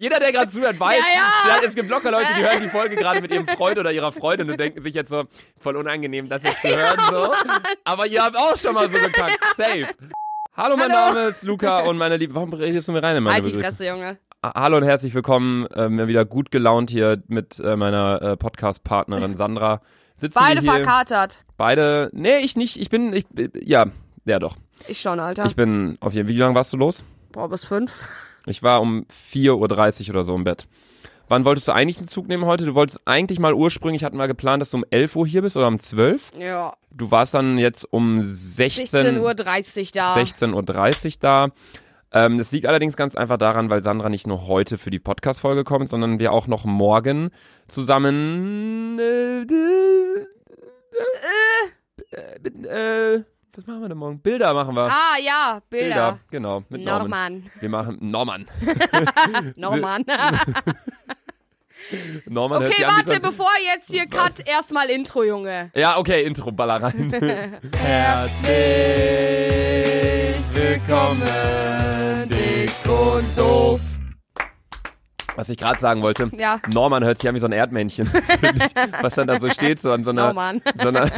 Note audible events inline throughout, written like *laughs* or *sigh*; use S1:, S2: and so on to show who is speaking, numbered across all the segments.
S1: Jeder, der gerade zuhört, weiß,
S2: Ja, ja.
S1: es gibt locker Leute, die hören die Folge *laughs* gerade mit ihrem Freund oder ihrer Freundin und denken sich jetzt so, voll unangenehm, das jetzt zu hören. so. *laughs* Aber ihr habt auch schon mal so gekackt. Safe. Hallo, mein
S2: Hallo.
S1: Name ist Luca und meine Liebe. Warum redest du mir rein in meine
S2: Halt die? Fresse, Junge.
S1: Ah, Hallo und herzlich willkommen. Äh, mir wieder gut gelaunt hier mit äh, meiner äh, Podcast-Partnerin Sandra. Sitzen
S2: Beide
S1: hier.
S2: verkatert.
S1: Beide. Nee, ich nicht. Ich bin. Ich, ja, ja doch.
S2: Ich schon, Alter.
S1: Ich bin auf jeden Fall. Wie lange warst du los?
S2: Boah, bis fünf.
S1: Ich war um 4.30 Uhr oder so im Bett. Wann wolltest du eigentlich einen Zug nehmen heute? Du wolltest eigentlich mal ursprünglich, hatten wir geplant, dass du um 11 Uhr hier bist oder um 12.
S2: Ja.
S1: Du warst dann jetzt um 16
S2: 16.30 Uhr da.
S1: 16.30 Uhr da. Ähm, das liegt allerdings ganz einfach daran, weil Sandra nicht nur heute für die Podcast-Folge kommt, sondern wir auch noch morgen zusammen. Äh, äh, äh, was machen wir denn morgen? Bilder machen wir.
S2: Ah, ja, Bilder.
S1: genau. Mit Norman.
S2: Norman.
S1: Wir machen Norman. *laughs*
S2: Norman. *laughs*
S1: Norman
S2: okay, warte, bevor jetzt hier *laughs* Cut, erstmal Intro, Junge.
S1: Ja, okay, Intro, baller rein. Herzlich willkommen, dick und doof. Was ich gerade sagen wollte,
S2: Ja.
S1: Norman hört sich an wie so ein Erdmännchen. *laughs* Was dann da so steht, so an so einer,
S2: Norman.
S1: so einer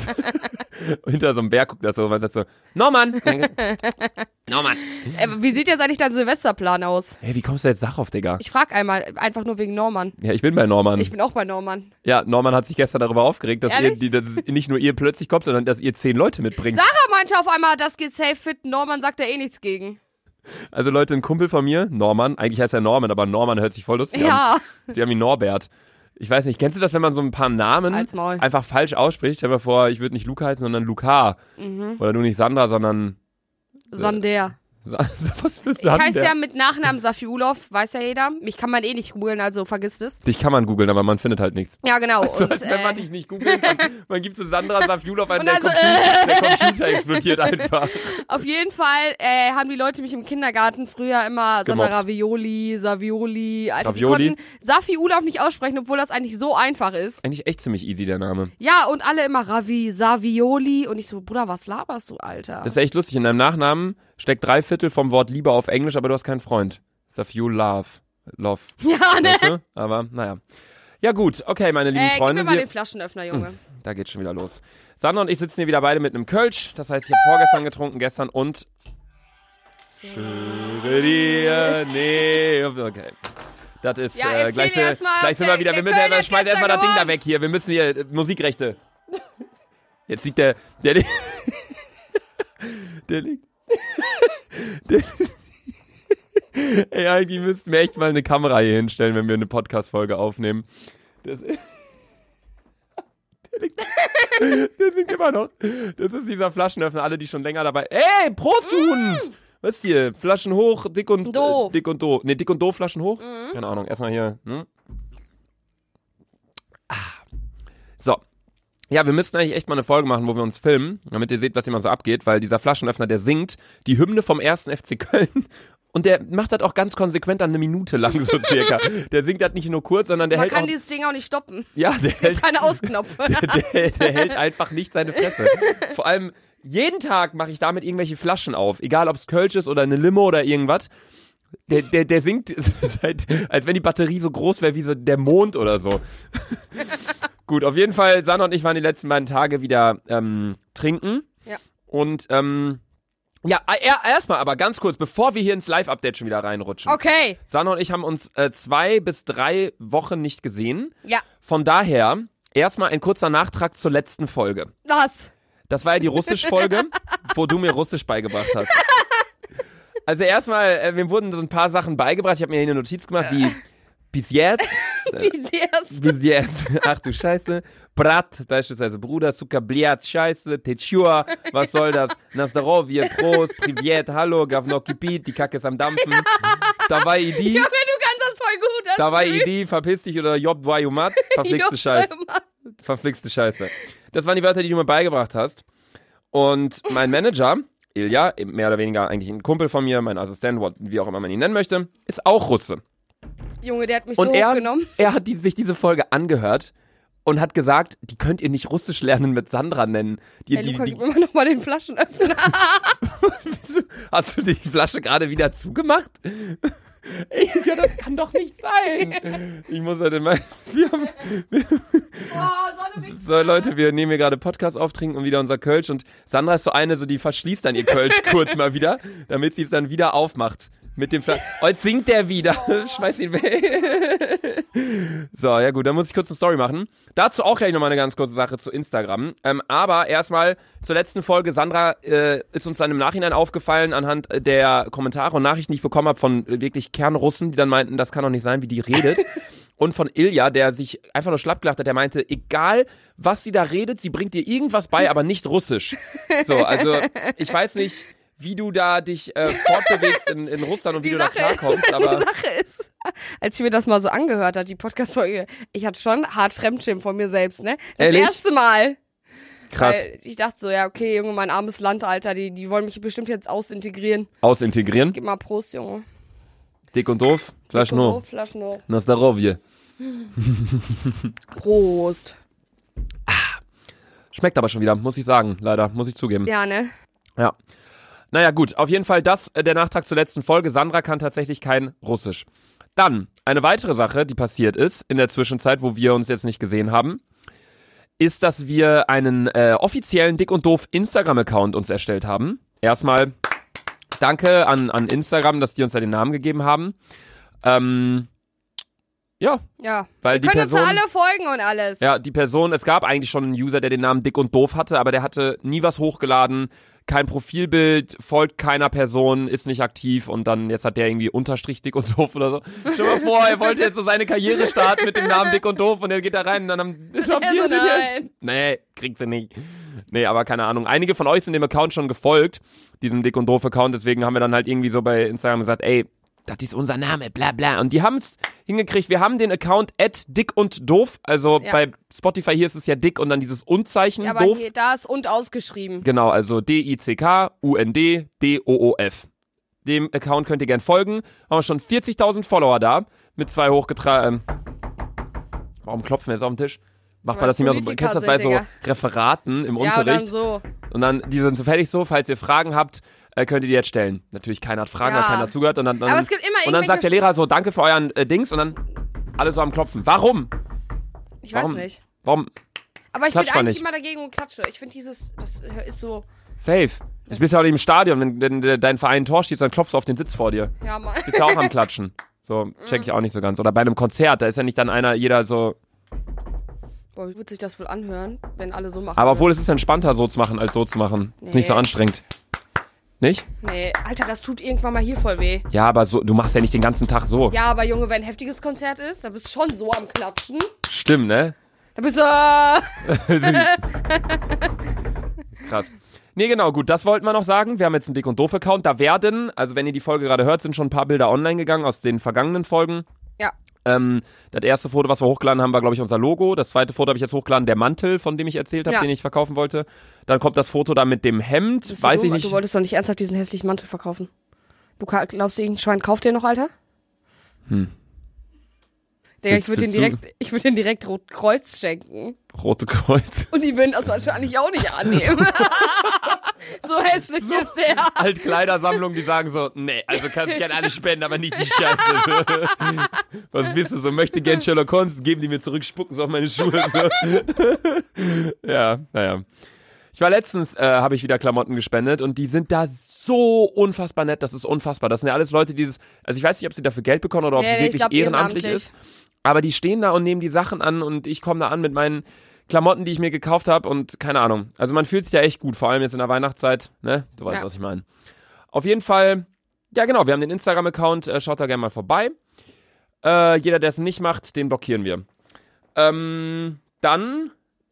S1: *laughs* hinter so einem Berg guckt das so, was das so, Norman! Norman!
S2: Äh, wie sieht jetzt eigentlich dein Silvesterplan aus?
S1: Hey, wie kommst du jetzt Sach auf, Digga?
S2: Ich frag einmal, einfach nur wegen Norman.
S1: Ja, ich bin bei Norman.
S2: Ich bin auch bei Norman.
S1: ja, Norman hat sich gestern darüber aufgeregt, dass, ihr,
S2: Ehrlich?
S1: die, dass nicht nur ihr plötzlich kommt, sondern dass ihr zehn Leute mitbringt.
S2: Sarah meinte auf einmal, das geht safe fit. Norman sagt da eh nichts gegen.
S1: Also Leute, ein Kumpel von mir, Norman, eigentlich heißt er Norman, aber Norman hört sich voll lustig an.
S2: Ja.
S1: Sie haben ihn Norbert. Ich weiß nicht, kennst du das, wenn man so ein paar Namen einfach falsch ausspricht? Stell dir vor, ich würde nicht Luca heißen, sondern Luca.
S2: Mhm.
S1: Oder du nicht Sandra, sondern
S2: Sander. *laughs*
S1: Was für
S2: Ich
S1: Sander?
S2: heiße ja mit Nachnamen Safiulov, weiß ja jeder. Mich kann man eh nicht googeln, also vergisst es.
S1: Dich kann man googeln, aber man findet halt nichts.
S2: Ja, genau.
S1: So,
S2: Und,
S1: als wenn man
S2: äh,
S1: dich nicht googeln kann. *laughs* Man gibt so Sandra Safjulov ein,
S2: Und
S1: der,
S2: also,
S1: Computer, *laughs* der Computer explodiert einfach.
S2: auf jeden Fall äh, haben die Leute mich im Kindergarten früher immer Sandra
S1: Gemobbt.
S2: Ravioli, Savioli, Alter,
S1: Ravioli?
S2: die konnten Safi Ulaf nicht aussprechen, obwohl das eigentlich so einfach ist.
S1: Eigentlich echt ziemlich easy, der Name.
S2: Ja, und alle immer Ravi, Savioli und ich so, Bruder, was laberst du, Alter?
S1: Das ist echt lustig. In deinem Nachnamen steckt drei Viertel vom Wort Liebe auf Englisch, aber du hast keinen Freund. Safjul Love. Love. *laughs*
S2: ja, ne?
S1: Weißt du? Aber naja. Ja gut, okay, meine lieben
S2: Äh, gib
S1: Freunde.
S2: mir mal den Flaschenöffner, Junge.
S1: Da geht's schon wieder los. Sandra und ich sitzen hier wieder beide mit einem Kölsch. Das heißt, ich habe vorgestern getrunken, gestern und. Schöre dir, nee. Okay. Das ist
S2: Ja,
S1: äh, gleich,
S2: erst mal,
S1: gleich sind wir wieder. Wir müssen
S2: hat
S1: schmeißen erstmal das Ding da weg hier. Wir müssen hier äh, Musikrechte. Jetzt liegt der. Der, der liegt. *laughs* Ey, eigentlich müssten wir echt mal eine Kamera hier hinstellen, wenn wir eine Podcast-Folge aufnehmen. Das ist. Der *laughs* liegt. Der singt immer noch. Das ist dieser Flaschenöffner, alle, die schon länger dabei. Ey, Prost, du Hund! Was ist hier? Flaschen hoch, dick und
S2: Doof.
S1: Äh, dick und doof. Ne, dick und doof, Flaschen hoch? Keine Ahnung. Erstmal hier. Hm? Ah. So. Ja, wir müssten eigentlich echt mal eine Folge machen, wo wir uns filmen, damit ihr seht, was immer so abgeht, weil dieser Flaschenöffner, der singt die Hymne vom ersten FC Köln. *laughs* Und der macht das auch ganz konsequent dann eine Minute lang so circa. *laughs* Der singt das nicht nur kurz, sondern der
S2: Man
S1: hält
S2: kann
S1: auch,
S2: dieses Ding auch nicht stoppen.
S1: ja, der
S2: Es
S1: hält,
S2: keine Ausknopfe. *laughs*
S1: der, der hält einfach nicht seine Fresse. Vor allem, jeden Tag mache ich damit irgendwelche Flaschen auf. Egal, ob es Kölsch ist oder eine Limo oder irgendwas. Der, der, der singt, seit, als wenn die Batterie so groß wäre wie so der Mond oder so. Gut, auf jeden Fall, Sanna und ich waren die letzten beiden Tage wieder ähm, trinken.
S2: Ja.
S1: Und ähm, ja, er, erstmal aber ganz kurz, bevor wir hier ins Live-Update schon wieder reinrutschen.
S2: Okay.
S1: Sanna und ich haben uns äh, zwei bis drei Wochen nicht gesehen.
S2: Ja.
S1: Von daher erstmal ein kurzer Nachtrag zur letzten Folge.
S2: Was?
S1: Das war ja die Russisch-Folge, *laughs* wo du mir Russisch beigebracht hast. Also erstmal, äh, mir wurden so ein paar Sachen beigebracht. Ich habe mir hier eine Notiz gemacht, wie bis jetzt, *laughs*
S2: Wie jetzt?
S1: bis jetzt, ach du Scheiße, Brat, beispielsweise Bruder, Zucker, Bliat, Scheiße, Techua, was *laughs* soll das? Nastarovje, Prost, Privet, Hallo, Gavno Kipit, die Kacke ist am Dampfen. Dabei Idi,
S2: Junge, du kannst das voll gut.
S1: Dabei Idi, verpiss dich oder Job Dwajumat, *laughs* verflixte Scheiße. verflixte Scheiße. Das waren die Wörter, die du mir beigebracht hast. Und mein Manager, Ilja, mehr oder weniger eigentlich ein Kumpel von mir, mein Assistent, wie auch immer man ihn nennen möchte, ist auch Russe.
S2: Junge, der hat mich
S1: Und
S2: so
S1: er,
S2: hochgenommen.
S1: er hat die, sich diese Folge angehört und hat gesagt, die könnt ihr nicht Russisch lernen mit Sandra nennen. Die,
S2: Ey,
S1: die,
S2: Luca,
S1: die,
S2: gib mir mal nochmal den Flaschenöffner. *laughs* *laughs*
S1: hast du die Flasche gerade wieder zugemacht? Ey, ja, das kann doch nicht sein. Ich muss halt immer. Wir haben, so, Leute, wir nehmen hier gerade Podcast auf, trinken und wieder unser Kölsch. Und Sandra ist so eine, so die verschließt dann ihr Kölsch *laughs* kurz mal wieder, damit sie es dann wieder aufmacht. Mit dem Fla Oh, jetzt singt der wieder. *laughs* Schmeiß ihn weg. so, ja gut, dann muss ich kurz eine Story machen. Dazu auch gleich nochmal eine ganz kurze Sache zu Instagram. Ähm, aber erstmal zur letzten Folge. Sandra äh, ist uns dann im Nachhinein aufgefallen anhand der Kommentare und Nachrichten, die ich bekommen habe von äh, wirklich Kernrussen, die dann meinten, das kann doch nicht sein, wie die redet. *laughs* und von Ilja, der sich einfach nur schlapp gelacht hat, der meinte, egal was sie da redet, sie bringt dir irgendwas bei, *laughs* aber nicht Russisch. So, also ich weiß nicht, wie du da dich äh, *laughs* fortbewegst in, in Russland und wie
S2: Die
S1: du
S2: Sache-
S1: da klarkommst, *laughs* aber
S2: die Sache ist, als ich mir das mal so angehört habe, die Podcast-Folge, ich hatte schon hart Fremdschirm von mir selbst, ne? Das
S1: Ehrlich?
S2: erste Mal.
S1: krass
S2: Weil ich dachte so, ja, okay, Junge, mein armes Land, Alter, die, die wollen mich bestimmt jetzt ausintegrieren.
S1: ausintegrieren.
S2: Gib mal Prost, Junge.
S1: Dick und doof, Flasch
S2: Oh,
S1: no.
S2: Flaschen no.
S1: Na Starovje. *laughs*
S2: Prost.
S1: Schmeckt aber schon wieder, muss ich sagen, leider, muss ich zugeben.
S2: Ja, ne?
S1: Ja. Naja, gut, auf jeden Fall das, äh, der Nachtrag zur letzten Folge. Sandra kann tatsächlich kein Russisch. Dann, eine weitere Sache, die passiert ist in der Zwischenzeit, wo wir uns jetzt nicht gesehen haben, ist, dass wir einen äh, offiziellen Dick und Doof Instagram-Account uns erstellt haben. Erstmal danke an, an Instagram, dass die uns da den Namen gegeben haben. Ähm, ja,
S2: Ja.
S1: Weil die
S2: könnt uns
S1: Person-
S2: alle folgen und alles.
S1: ja, die Person, es gab eigentlich schon einen User, der den Namen Dick und Doof hatte, aber der hatte nie was hochgeladen, kein Profilbild, folgt keiner Person, ist nicht aktiv und dann jetzt hat der irgendwie Unterstrich Dick und Doof oder so. Stell dir mal vor, er wollte jetzt so seine Karriere starten mit dem Namen Dick und Doof und er geht da rein und dann haben, *laughs* das haben wir
S2: so,
S1: jetzt. Nee, kriegt er nicht. Nee, aber keine Ahnung. Einige von euch sind dem Account schon gefolgt, diesem Dick und Doof Account, deswegen haben wir dann halt irgendwie so bei Instagram gesagt, ey, das ist unser Name, bla bla. Und die haben es hingekriegt. Wir haben den Account at dick und doof. Also
S2: Ja.
S1: bei Spotify hier ist es ja dick und dann dieses Und-Zeichen
S2: Ja, aber
S1: doof.
S2: hier, da ist und ausgeschrieben.
S1: Genau, also D-I-C-K-U-N-D-D-O-O-F. Dem Account könnt ihr gern folgen. Haben wir schon 40.000 Follower da. Mit zwei hochgetragen. Ähm, warum klopfen wir jetzt auf den Tisch? Macht man das nicht mehr so? Kennst du das bei so. Referaten im
S2: Ja,
S1: Unterricht?
S2: dann so.
S1: Und dann, die sind so fertig so, falls ihr Fragen habt, äh, könnt ihr die jetzt stellen. Natürlich, keiner hat Fragen,
S2: Ja.
S1: weil keiner zugehört. Und dann, dann,
S2: Aber es gibt immer
S1: und dann sagt der Lehrer so, danke für euren äh, Dings. Und dann alle so am Klopfen. Warum?
S2: Ich weiß
S1: Warum?
S2: nicht.
S1: Warum?
S2: Aber ich
S1: Klatscht
S2: bin eigentlich
S1: nicht.
S2: immer dagegen und klatsche. Ich finde dieses, das ist so,
S1: Safe. Du bist ja auch nicht im Stadion. Wenn, wenn äh, dein Verein ein Tor schießt, dann klopfst du auf den Sitz vor dir.
S2: ja, mal.
S1: Bist ja auch am *laughs* Klatschen. So, check ich auch nicht so ganz. Oder bei einem Konzert, da ist ja nicht dann einer, jeder so.
S2: Boah, wie wird sich das wohl anhören, wenn alle so machen?
S1: Aber obwohl es ist entspannter, so zu machen, als so zu machen. Ist nicht so
S2: Nee.
S1: anstrengend. Nicht?
S2: Nee, Alter, das tut irgendwann mal hier voll weh.
S1: Ja, aber so, du machst ja nicht den ganzen Tag so.
S2: Ja, aber Junge, wenn ein heftiges Konzert ist, da bist du schon so am Klatschen.
S1: Stimmt, ne?
S2: Da bist du, äh, *laughs*
S1: Krass. Nee, genau, gut, das wollten wir noch sagen. Wir haben jetzt einen Dick- und Doof-Account. Da werden, also wenn ihr die Folge gerade hört, sind schon ein paar Bilder online gegangen aus den vergangenen Folgen.
S2: ja.
S1: Ähm, das erste Foto, was wir hochgeladen haben, war, glaube ich, unser Logo. Das zweite Foto habe ich jetzt hochgeladen, der Mantel, von dem ich erzählt habe,
S2: Ja.
S1: den ich verkaufen wollte. Dann kommt das Foto da mit dem Hemd,
S2: Bist du
S1: weiß
S2: dumm?
S1: ich nicht.
S2: Du wolltest doch nicht ernsthaft diesen hässlichen Mantel verkaufen. Du glaubst du, irgendein Schwein kauft den noch, Alter?
S1: Hm.
S2: Digga, ich würde den
S1: du-
S2: direkt, ich würde den direkt Rotkreuz schenken.
S1: Rote Kreuz. *laughs*
S2: Und die würden das wahrscheinlich auch nicht annehmen. *laughs* so hässlich ist der.
S1: Altkleidersammlung, die sagen so, nee, also kannst gerne alle spenden, aber nicht die Scheiße. *laughs* Was bist du so, möchte gern Sherlock Holmes, geben die mir zurück, spucken sie auf meine Schuhe. So. ja, naja. Ich war letztens, äh, habe ich wieder Klamotten gespendet und die sind da so unfassbar nett, das ist unfassbar. Das sind ja alles Leute, die das, also ich weiß nicht, ob sie dafür Geld bekommen oder ob
S2: Nee,
S1: es wirklich
S2: glaub,
S1: ehrenamtlich
S2: ehrenamtlich.
S1: ist. Aber die stehen da und nehmen die Sachen an und ich komme da an mit meinen Klamotten, die ich mir gekauft habe und keine Ahnung. Also man fühlt sich ja echt gut, vor allem jetzt in der Weihnachtszeit, ne? Du weißt,
S2: Ja.
S1: was ich meine. Auf jeden Fall, ja genau, wir haben den Instagram-Account, äh, schaut da gerne mal vorbei. Äh, jeder, der es nicht macht, den blockieren wir. Ähm, dann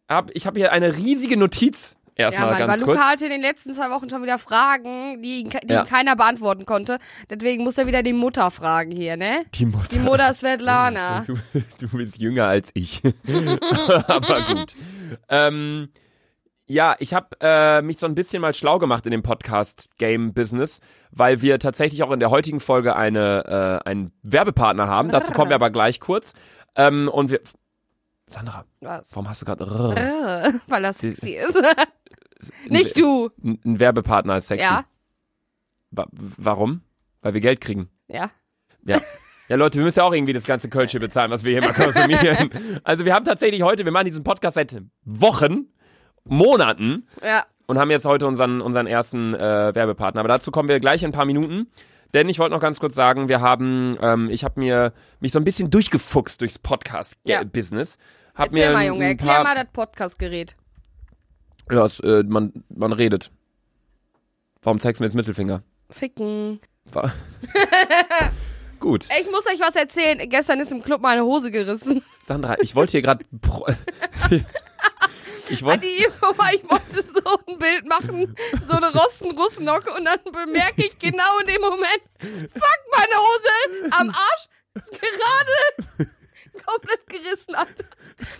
S1: hab ich habe hier eine riesige Notiz.
S2: Ja,
S1: Erstmal
S2: weil
S1: ganz kurz.
S2: Luca hatte in den letzten zwei Wochen schon wieder Fragen, die, ihn die
S1: Ja.
S2: ihm keiner beantworten konnte. Deswegen muss er wieder die Mutter fragen hier, ne?
S1: Die Mutter.
S2: Die Mutter Svetlana. *laughs*
S1: Du, du bist jünger als ich. *laughs* Aber gut. Ähm, ja, ich habe äh, mich so ein bisschen mal schlau gemacht in dem Podcast-Game-Business, weil wir tatsächlich auch in der heutigen Folge eine, äh, einen Werbepartner haben. Dazu kommen wir aber gleich kurz. Ähm, und wir. Sandra,
S2: Was?
S1: warum hast du gerade.
S2: Weil das sexy ist. *laughs* Nicht du.
S1: Ein, ein Werbepartner ist sexy.
S2: Ja.
S1: Wa warum? Weil wir Geld kriegen.
S2: Ja.
S1: Ja. Ja, Leute, wir müssen ja auch irgendwie das ganze Kölsche bezahlen, was wir hier mal konsumieren. *laughs* Also wir haben tatsächlich heute, wir machen diesen Podcast seit Wochen, Monaten
S2: Ja.
S1: und haben jetzt heute unseren, unseren ersten äh, Werbepartner. Aber dazu kommen wir gleich in ein paar Minuten. Denn ich wollte noch ganz kurz sagen, wir haben, ähm, ich habe mir mich so ein bisschen durchgefuchst durchs
S2: Ja.
S1: Podcast-Business. Hab
S2: Erzähl
S1: mir
S2: mal,
S1: ein-
S2: Junge,
S1: ein
S2: erklär mal das Podcast-Gerät.
S1: Ja, es, äh, man, man redet. Warum zeigst du mir jetzt Mittelfinger?
S2: Ficken.
S1: Wa- *laughs* Gut.
S2: Ey, Ich muss euch was erzählen. Gestern ist im Club meine Hose gerissen.
S1: Sandra, ich wollte hier gerade. *laughs* *laughs* ich wollte.
S2: Guck mal, ich wollte so ein Bild machen, so eine Rosten-Russnocke und dann bemerke ich genau in dem Moment, fuck, meine Hose am Arsch ist gerade komplett gerissen. Alter.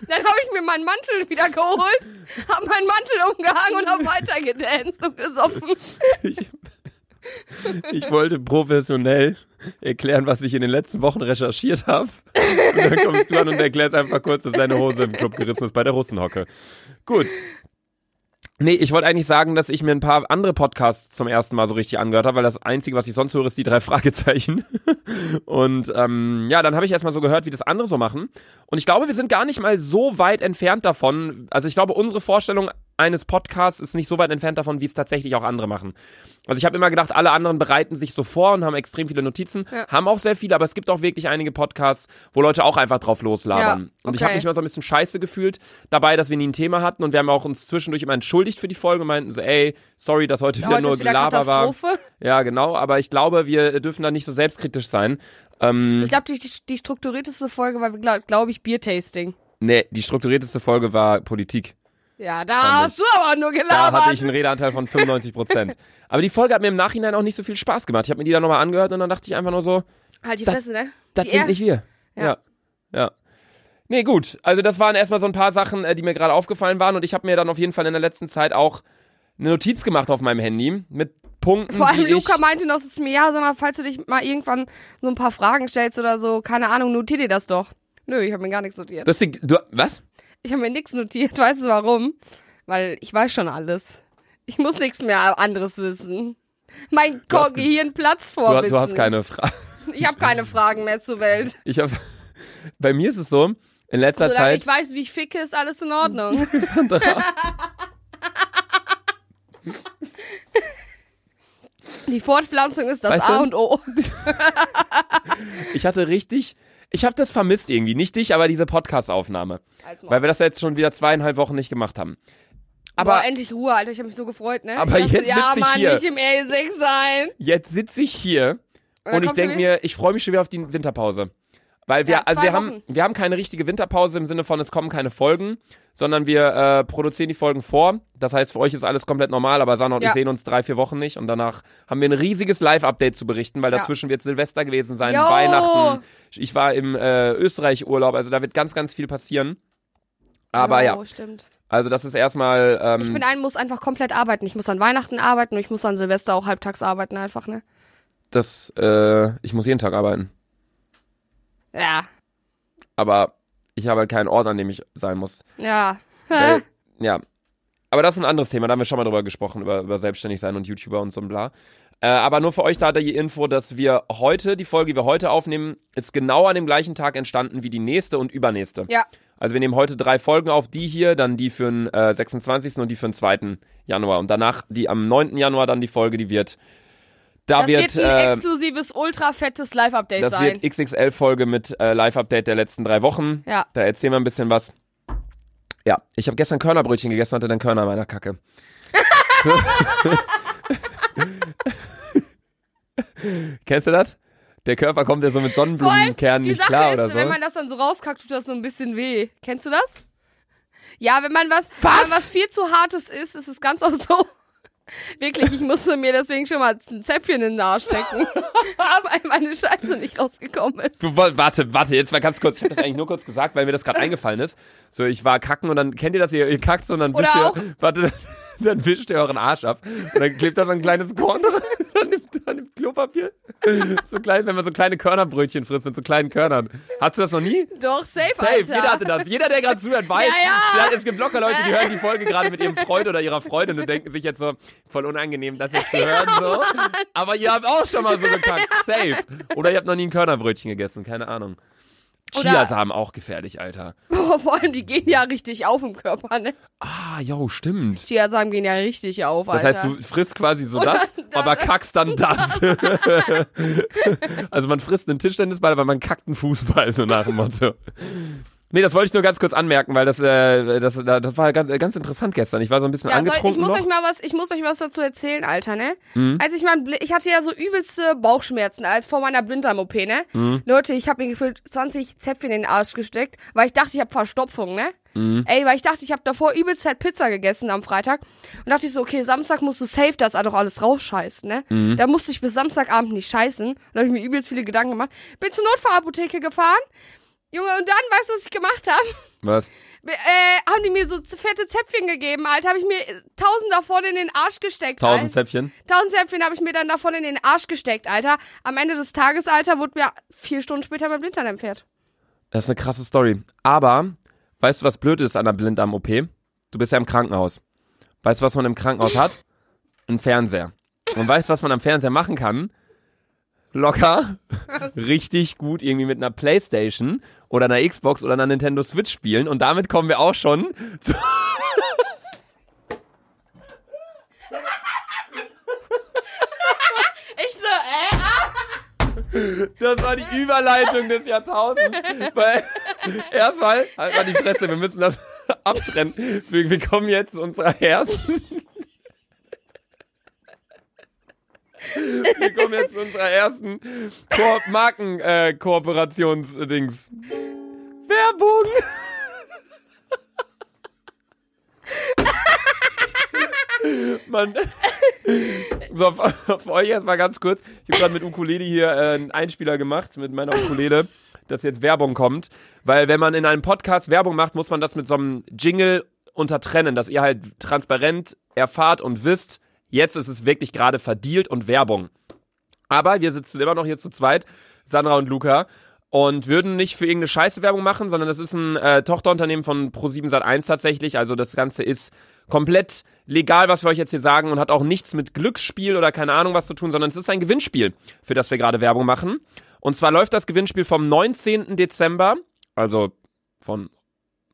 S2: Dann habe ich mir meinen Mantel wieder geholt, habe meinen Mantel umgehangen und habe weiter gedanced und gesoffen.
S1: Ich, ich wollte professionell erklären, was ich in den letzten Wochen recherchiert habe. Und dann kommst du an und erklärst einfach kurz, dass deine Hose im Club gerissen ist bei der Russenhocke. Gut. Nee, ich wollte eigentlich sagen, dass ich mir ein paar andere Podcasts zum ersten Mal so richtig angehört habe, weil das Einzige, was ich sonst höre, ist die drei *laughs* Fragezeichen. Und ähm, ja, dann habe ich erstmal so gehört, wie das andere so machen. Und ich glaube, wir sind gar nicht mal so weit entfernt davon. Also ich glaube, unsere Vorstellung eines Podcasts ist nicht so weit entfernt davon, wie es tatsächlich auch andere machen. Also ich habe immer gedacht, alle anderen bereiten sich so vor und haben extrem viele Notizen,
S2: Ja.
S1: haben auch sehr viele, aber es gibt auch wirklich einige Podcasts, wo Leute auch einfach drauf loslabern.
S2: Ja,
S1: Und ich
S2: okay.
S1: habe mich mal so ein bisschen scheiße gefühlt dabei, dass wir nie ein Thema hatten und wir haben auch uns zwischendurch immer entschuldigt für die Folge und meinten so, ey, sorry, dass heute wieder
S2: Heute
S1: nur
S2: wieder
S1: Gelaber war. Ja, genau, aber ich glaube, wir dürfen da nicht so selbstkritisch sein. Ähm,
S2: Ich glaube, die, die, die strukturierteste Folge war, glaube glaub ich, Biertasting.
S1: nee, die strukturierteste Folge war Politik.
S2: Ja, da hast du aber nur
S1: Da
S2: gelabert.
S1: hatte ich einen Redeanteil von 95 Prozent. *laughs* Aber die Folge hat mir im Nachhinein auch nicht so viel Spaß gemacht. Ich habe mir die dann nochmal angehört und dann dachte ich einfach nur so,
S2: halt die Fresse, ne?
S1: das
S2: Die
S1: sind
S2: er-
S1: nicht wir. Ja.
S2: Ja.
S1: ja. Nee, gut. Also das waren erstmal so ein paar Sachen, äh, die mir gerade aufgefallen waren und ich habe mir dann auf jeden Fall in der letzten Zeit auch eine Notiz gemacht auf meinem Handy mit Punkten,
S2: Vor allem. Luca meinte noch so zu mir, ja, sag mal, falls du dich mal irgendwann so ein paar Fragen stellst oder so, keine Ahnung, notier dir das doch. Nö, ich habe mir gar nichts notiert.
S1: Das ist die, du, was?
S2: Ich habe mir nichts notiert, weißt du warum? Weil ich weiß schon alles. Ich muss nichts mehr anderes wissen. Mein
S1: Du
S2: Ko- Gehirn platzt
S1: Du,
S2: vor Wissen.
S1: du hast keine Frage.
S2: Ich habe keine Fragen mehr zur Welt. *laughs*
S1: Ich habe... Bei mir ist es so, in letzter
S2: Solange
S1: Zeit...
S2: ich weiß, wie ich ficke, ist alles in Ordnung. *laughs*
S1: Sandra.
S2: Die Fortpflanzung ist das
S1: Weißt
S2: A
S1: du?
S2: und O. *laughs*
S1: Ich hatte richtig... Ich habe das vermisst irgendwie. Nicht dich, aber diese Podcast-Aufnahme. Weil wir das jetzt schon wieder zweieinhalb Wochen nicht gemacht haben.
S2: Aber Boah, endlich Ruhe, Alter. Ich habe mich so gefreut, ne?
S1: Aber
S2: ich dachte,
S1: jetzt
S2: ja,
S1: sitz ich
S2: Mann,
S1: hier.
S2: nicht im E6 sein.
S1: jetzt sitze ich hier
S2: dann
S1: und ich denke mir, ich freue mich schon wieder auf die Winterpause. Weil wir,
S2: Ja,
S1: also wir haben, wir haben keine richtige Winterpause im Sinne von, es kommen keine Folgen, sondern wir äh, produzieren die Folgen vor. Das heißt, für euch ist alles komplett normal, aber Sana und
S2: Ja.
S1: ich sehen uns drei, vier Wochen nicht und danach haben wir ein riesiges Live-Update zu berichten, weil
S2: Ja.
S1: dazwischen wird Silvester gewesen sein,
S2: Jo.
S1: Weihnachten. Ich war im äh, Österreich-Urlaub, also da wird ganz, ganz viel passieren. Aber
S2: oh,
S1: ja,
S2: stimmt.
S1: also das ist erstmal. Ähm,
S2: Ich bin ein, muss einfach komplett arbeiten. Ich muss an Weihnachten arbeiten und ich muss an Silvester auch halbtags arbeiten einfach, ne?
S1: das, äh, ich muss jeden Tag arbeiten.
S2: Ja.
S1: Aber ich habe halt keinen Ort, an dem ich sein muss.
S2: Ja.
S1: Weil, ja. Aber das ist ein anderes Thema, da haben wir schon mal drüber gesprochen, über, über selbstständig sein und YouTuber und so ein bla. Äh, aber nur für euch da die Info, dass wir heute, die Folge, die wir heute aufnehmen, ist genau an dem gleichen Tag entstanden wie die nächste und übernächste.
S2: Ja.
S1: Also wir nehmen heute drei Folgen auf, die hier, dann die für den äh, 26. und die für den 2. Januar. Und danach die am 9. Januar dann die Folge, die wird. Da
S2: Das
S1: wird,
S2: wird ein
S1: äh,
S2: exklusives, ultra fettes Live-Update
S1: das
S2: sein.
S1: wird XXL-Folge mit äh, Live-Update der letzten drei Wochen.
S2: Ja.
S1: Da erzählen wir ein bisschen was. Ja, ich habe gestern Körnerbrötchen gegessen, hatte dann Körner in meiner Kacke. *laughs* Kennst du das? Der Körper kommt ja so mit Sonnenblumenkernen nicht
S2: Sache
S1: klar
S2: ist,
S1: oder so.
S2: wenn man das dann so rauskackt, tut das so ein bisschen weh. Kennst du das? Ja, wenn man was,
S1: Was?
S2: Wenn was viel zu hartes isst, ist es ganz auch so. Wirklich, ich musste mir deswegen schon mal ein Zäpfchen in den Arsch stecken, *laughs* *laughs* weil meine Scheiße nicht rausgekommen ist.
S1: Du, wa- warte, warte, jetzt mal ganz kurz. Ich habe das eigentlich nur kurz gesagt, weil mir das gerade *laughs* eingefallen ist. So, ich war kacken und dann kennt ihr das, ihr, ihr kackt so und dann wischt ihr,
S2: auch-
S1: warte, *laughs* dann wischt ihr euren Arsch ab und dann klebt da so ein kleines Korn drin. *laughs* man nimmt, man nimmt Klopapier. So klein, wenn man so kleine Körnerbrötchen frisst mit so kleinen Körnern. Hattest du das noch nie?
S2: Doch, safe,
S1: Safe,
S2: Alter.
S1: jeder hatte das. Jeder, der gerade zuhört, weiß.
S2: Ja, ja.
S1: Es gibt locker Leute, die hören die Folge gerade mit ihrem Freund oder ihrer Freundin und denken sich jetzt so, voll unangenehm, das jetzt zu hören. So. *laughs* Aber ihr habt auch schon mal so gekackt. Safe. Oder ihr habt noch nie ein Körnerbrötchen gegessen, keine Ahnung.
S2: Oder-
S1: Chiasamen auch gefährlich, Alter.
S2: Boah, *laughs* vor allem, die gehen ja richtig auf im Körper, ne?
S1: Ah, jo, stimmt.
S2: Chiasamen gehen ja richtig auf,
S1: Das
S2: Alter.
S1: heißt, du frisst quasi so
S2: Oder
S1: das,
S2: das-
S1: aber *laughs* kackst dann das. *laughs* also man frisst einen Tischtennisball, aber man kackt einen Fußball, so nach dem Motto. Nee, das wollte ich nur ganz kurz anmerken, weil das, äh, das, das war ganz, ganz interessant gestern. Ich war so ein bisschen
S2: Ja, soll,
S1: angetrunken
S2: ich muss
S1: noch.
S2: euch mal was, ich muss euch was dazu erzählen, Alter, ne?
S1: Mhm.
S2: Als ich mein, ich hatte ja so übelste Bauchschmerzen als vor meiner Blinddarm-OP, ne?
S1: Mhm.
S2: Leute, ich habe mir gefühlt 20 Zäpfchen in den Arsch gesteckt, weil ich dachte, ich habe Verstopfung, ne?
S1: Mhm.
S2: Ey, weil ich dachte, ich habe davor übelst halt Pizza gegessen am Freitag und dachte ich so, okay, Samstag musst du safe das doch alles rausscheißen, ne?
S1: Mhm.
S2: Da musste ich bis Samstagabend nicht scheißen. Und da habe ich mir übelst viele Gedanken gemacht. Bin zur Notfallapotheke gefahren. Junge, und dann, weißt du, was ich gemacht habe?
S1: Was?
S2: äh, haben die mir so fette Zäpfchen gegeben, Alter. Habe ich mir tausend davon in den Arsch gesteckt.
S1: Tausend
S2: Alter.
S1: Zäpfchen?
S2: Tausend Zäpfchen habe ich mir dann davon in den Arsch gesteckt, Alter. Am Ende des Tages, Alter, wurde mir vier Stunden später mein Blinddarm entfernt.
S1: Das ist eine krasse Story. Aber, weißt du, was blöd ist an der Blinddarm-OP? Du bist ja im Krankenhaus. Weißt du, was man im Krankenhaus hat? Ein Fernseher. Und weißt du, was man am Fernseher machen kann? Locker, richtig gut irgendwie mit einer Playstation oder einer Xbox oder einer Nintendo Switch spielen. Und damit kommen wir auch schon zu *laughs*
S2: Ich so, äh, ah.
S1: Das war die Überleitung des Jahrtausends. Weil *laughs* erstmal, halt mal die Fresse, wir müssen das abtrennen. Wir, wir kommen jetzt zu unserer ersten. Wir kommen jetzt zu unserer ersten Ko Marken-Kooperationsdings. Werbung! Man, so, für euch erstmal ganz kurz. Ich habe gerade mit Ukulele hier äh, einen Einspieler gemacht, mit meiner Ukulele, dass jetzt Werbung kommt. Weil wenn man in einem Podcast Werbung macht, muss man das mit so einem Jingle untertrennen, dass ihr halt transparent erfahrt und wisst, jetzt ist es wirklich gerade verdealt und Werbung. Aber wir sitzen immer noch hier zu zweit, Sandra und Luca, und würden nicht für irgendeine Scheiße Werbung machen, sondern das ist ein äh, Tochterunternehmen von Pro7 Sat1 tatsächlich. Also das Ganze ist komplett legal, was wir euch jetzt hier sagen und hat auch nichts mit Glücksspiel oder keine Ahnung was zu tun, sondern es ist ein Gewinnspiel, für das wir gerade Werbung machen. Und zwar läuft das Gewinnspiel vom 19. Dezember, also von